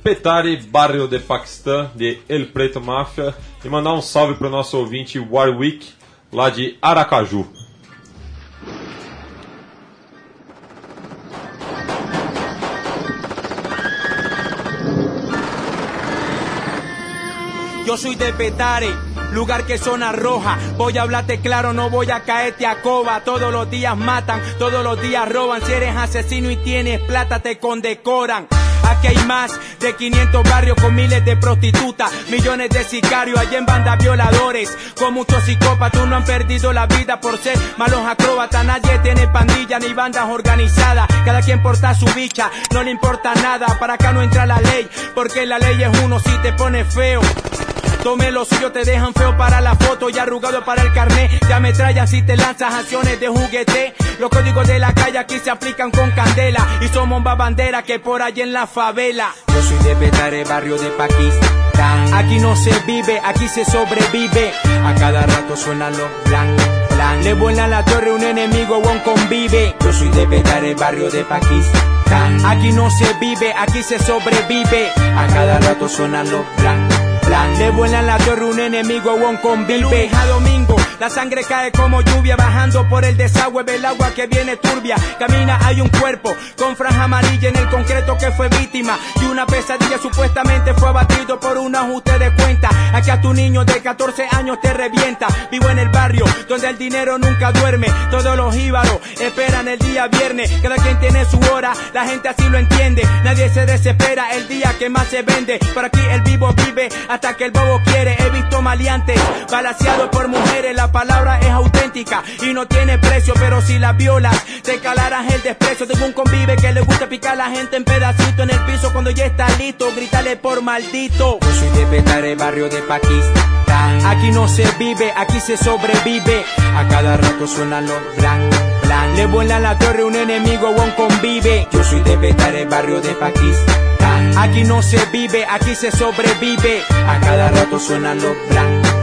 Petari, Barrio de Paquistão, de El Preto Mafia, e mandar um salve pro nosso ouvinte Warwick, lá de Aracaju. Yo soy de Petare, lugar que zona roja. Voy a hablarte claro, no voy a caerte a coba. Todos los días matan, todos los días roban. Si eres asesino y tienes plata, te condecoran. Aquí hay más de 500 barrios con miles de prostitutas, millones de sicarios, allá en bandas violadores. Con muchos psicópatas no han perdido la vida por ser malos acróbatas. Nadie tiene pandilla ni bandas organizadas. Cada quien porta su bicha, no le importa nada. Para acá no entra la ley, porque la ley es uno si te pone feo. Tome lo suyo, te dejan feo para la foto y arrugado para el carnet. Te ametrallan si te lanzas acciones de juguete. Los códigos de la calle aquí se aplican con candela. Y somos más bandera que por allí en la favela. Yo soy de Petare, barrio de Pakistán. Aquí no se vive, aquí se sobrevive. A cada rato suenan los blan, blan. Le vuelan la torre un enemigo o un convive. Yo soy de Petare, barrio de Pakistán. Aquí no se vive, aquí se sobrevive. A cada rato suenan los blan, blan. Le vuelan la torre un enemigo o un convive. La sangre cae como lluvia bajando por el desagüe del agua que viene turbia. Camina, hay un cuerpo con franja amarilla en el concreto que fue víctima y una pesadilla supuestamente fue abatido por un ajuste de cuenta. Aquí a tu niño de 14 años te revienta. Vivo en el barrio donde el dinero nunca duerme. Todos los íbaros esperan el día viernes. Cada quien tiene su hora, la gente así lo entiende. Nadie se desespera el día que más se vende. Por aquí el vivo vive hasta que el bobo quiere. He visto maleantes balaseados por mujeres. Palabra es auténtica y no tiene precio. Pero si la violas, te calarás el desprecio. Tengo un convive que le gusta picar a la gente en pedacito en el piso. Cuando ya está listo, grítale por maldito. Yo soy de Petare, barrio de Pakistán. Aquí no se vive, aquí se sobrevive. A cada rato suenan los blan, blan. Le vuelan la torre un enemigo o un convive. Yo soy de Petare, barrio de Pakistán. Aquí no se vive, aquí se sobrevive. A cada rato suenan los blan.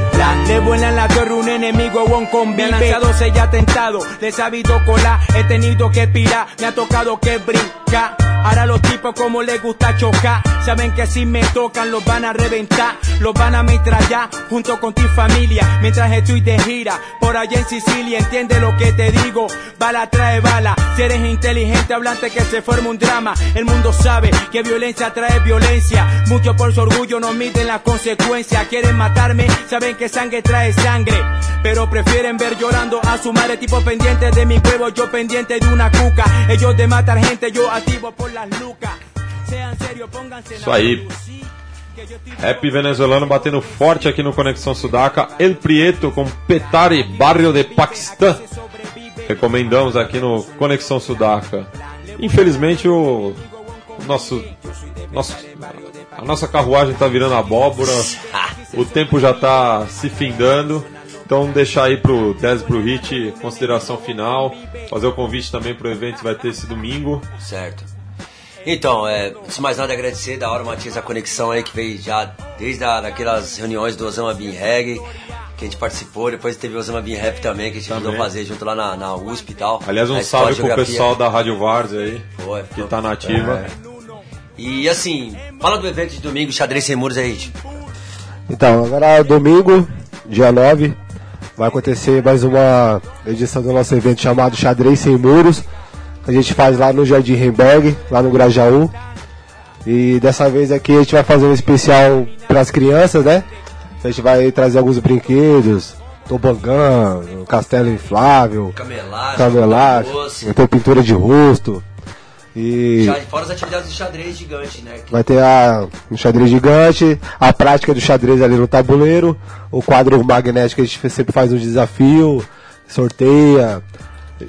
Le vuelan la torre un enemigo o un convive. Me han lanzado seis atentados, les ha habido cola. He tenido que pirar, me ha tocado que brincar. Ahora los tipos como les gusta chocar. Saben que si me tocan los van a reventar. Los van a ametrallar junto con tu familia. Mientras estoy de gira por allá en Sicilia Entiende lo que te digo, bala trae bala. Si eres inteligente hablante que se forma un drama. El mundo sabe que violencia trae violencia. Muchos por su orgullo no miden las consecuencias. Quieren matarme, saben que sangre trae sangre Pero prefieren ver llorando a su madre Tipo pendiente de mi huevo, yo pendiente de una cuca Ellos de matar gente, yo activo por las lucas Sean serios, pónganse Isso aí. Rap venezuelano batendo forte aqui no Conexão Sudaca. El Prieto com Petare, Barrio de Paquistão. Recomendamos aqui no Conexão Sudaca. Infelizmente o nosso, nosso a nossa carruagem está virando abóbora. O tempo já está se findando. Então deixar aí pro Tese pro Hit consideração final, fazer o convite também pro evento que vai ter esse domingo. Certo. Então, é, antes de mais nada agradecer da hora, Matias, a conexão aí que veio já desde a, daquelas reuniões do Osama Bin Reg, que a gente participou, depois teve o Osama Bin Rap também, que a gente mandou fazer junto lá na, na USP e tal. Aliás, um salve pro pessoal da Rádio Várzea aí, Foi, que tá na ativa. E assim, fala do evento de domingo, Xadrez Sem Muros aí. Então, agora domingo, dia 9, vai acontecer mais uma edição do nosso evento chamado Xadrez Sem Muros. que A gente faz lá no Jardim Remberg, lá no Grajaú. E dessa vez aqui a gente vai fazer um especial para as crianças, né? A gente vai trazer alguns brinquedos, tobogã, castelo inflável, Camelagem, camelagem, ter pintura de rosto. E fora as atividades de xadrez gigante, né? Vai ter a, um xadrez gigante, a prática do xadrez ali no tabuleiro, o quadro magnético a gente sempre faz um desafio, sorteia.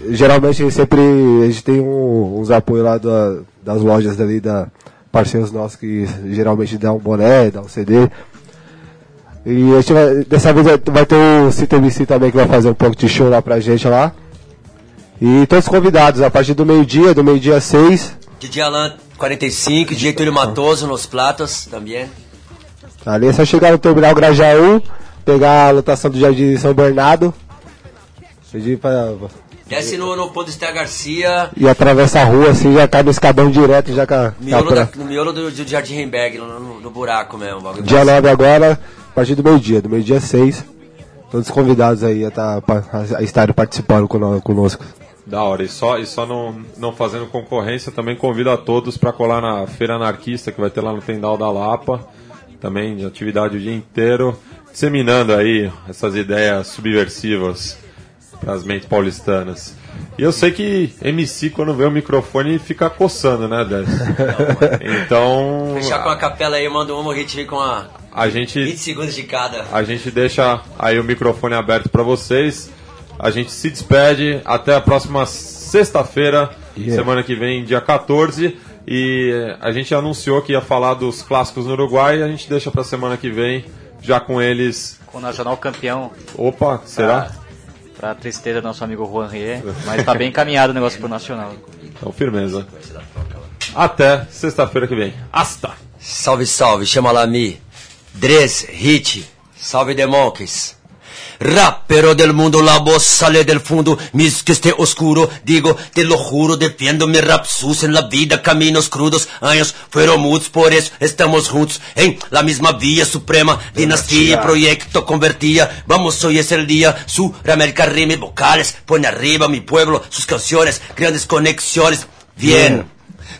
Geralmente sempre a gente tem um- uns apoios lá da- das lojas ali, da parceiros nossos que geralmente dá um boné, dá um CD. E a gente vai, dessa vez vai- vai ter o CTMC também que vai fazer um pouco de show lá pra gente lá. E todos convidados, a partir do meio-dia, do meio-dia 6, DJ Alan 45, DJ Túlio Matoso nos platos também. Ali é só chegar no terminal Grajaú, pegar a lotação do Jardim São Bernardo, pedir pra, Desce no, no do Esther Garcia, e atravessa a rua assim, já cai no escadão direto, já a, a miolo pra- da- no miolo do, do Jardim Remberg, no, no- no buraco mesmo. Dia desse. 9 agora, a partir do meio-dia, do meio-dia 6. Todos convidados aí a, tá, pa- a estarem participando cono- conosco. Da hora, e só, e só não, não fazendo concorrência, também convido a todos para colar na Feira Anarquista, que vai ter lá no Tendal da Lapa, também de atividade o dia inteiro, disseminando aí essas ideias subversivas para as mentes paulistanas. E eu sei que MC, quando vê o microfone, fica coçando, né, Décio? Então, Fechar com a capela aí, eu mando um hit com a a gente 20 segundos de cada. a gente deixa aí o microfone aberto para vocês. A gente se despede. Até a próxima sexta-feira, Yeah. semana que vem, dia 14. E a gente anunciou que ia falar dos clássicos no Uruguai. A gente deixa para semana que vem, já com eles. Com o Nacional campeão. Opa, será? Pra, pra tristeza do nosso amigo Juan Rier. Mas tá bem encaminhado o negócio pro Nacional. Então, firmeza. Até sexta-feira que vem. Hasta! Salve, salve, chama lá mi. Dres, hit, salve de monkeys. Rapero del mundo, la voz sale del fondo, mis que esté oscuro, digo, te lo juro, defiendo mi rap sus en la vida, caminos crudos, años fueron muchos, por eso estamos juntos. En la misma vía suprema, dinastía, proyecto convertía, vamos hoy es el día, Suramérica rime vocales, pone arriba mi pueblo, sus canciones, grandes conexiones, bien.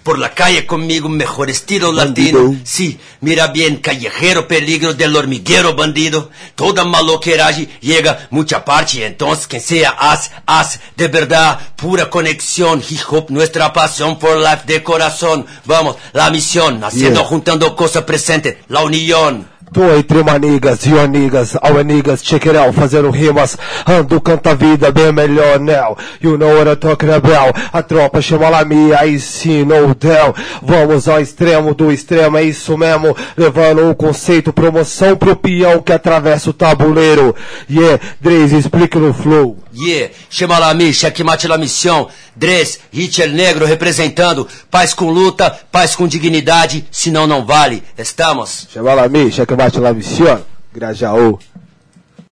Por la calle conmigo, mejor estilo latino. Sí, mira bien, callejero, peligro del hormiguero bandido. Toda maloqueragem llega mucha parte, entonces quien sea haz, haz de verdad, pura conexión. Hip hop, nuestra pasión por life de corazón. Vamos, la misión, haciendo, Yeah. juntando cosas presentes, la unión. Tô entre manigas e amigas, ao it out, fazendo rimas. Ando, canta vida bem melhor, now. You know what I'm talking about. A tropa chama lá minha, aí sim, no doubt. Vamos ao extremo do extremo, é isso mesmo. Levando o conceito, promoção pro peão que atravessa o tabuleiro. Yeah, Dreis, explica no flow. Yeah, chama la mi, checkmate la missão. Dres, hit el negro representando. Paz com luta, paz com dignidade, senão não vale. Estamos. Chama lá minha, check bate lá, missão. Grajaú.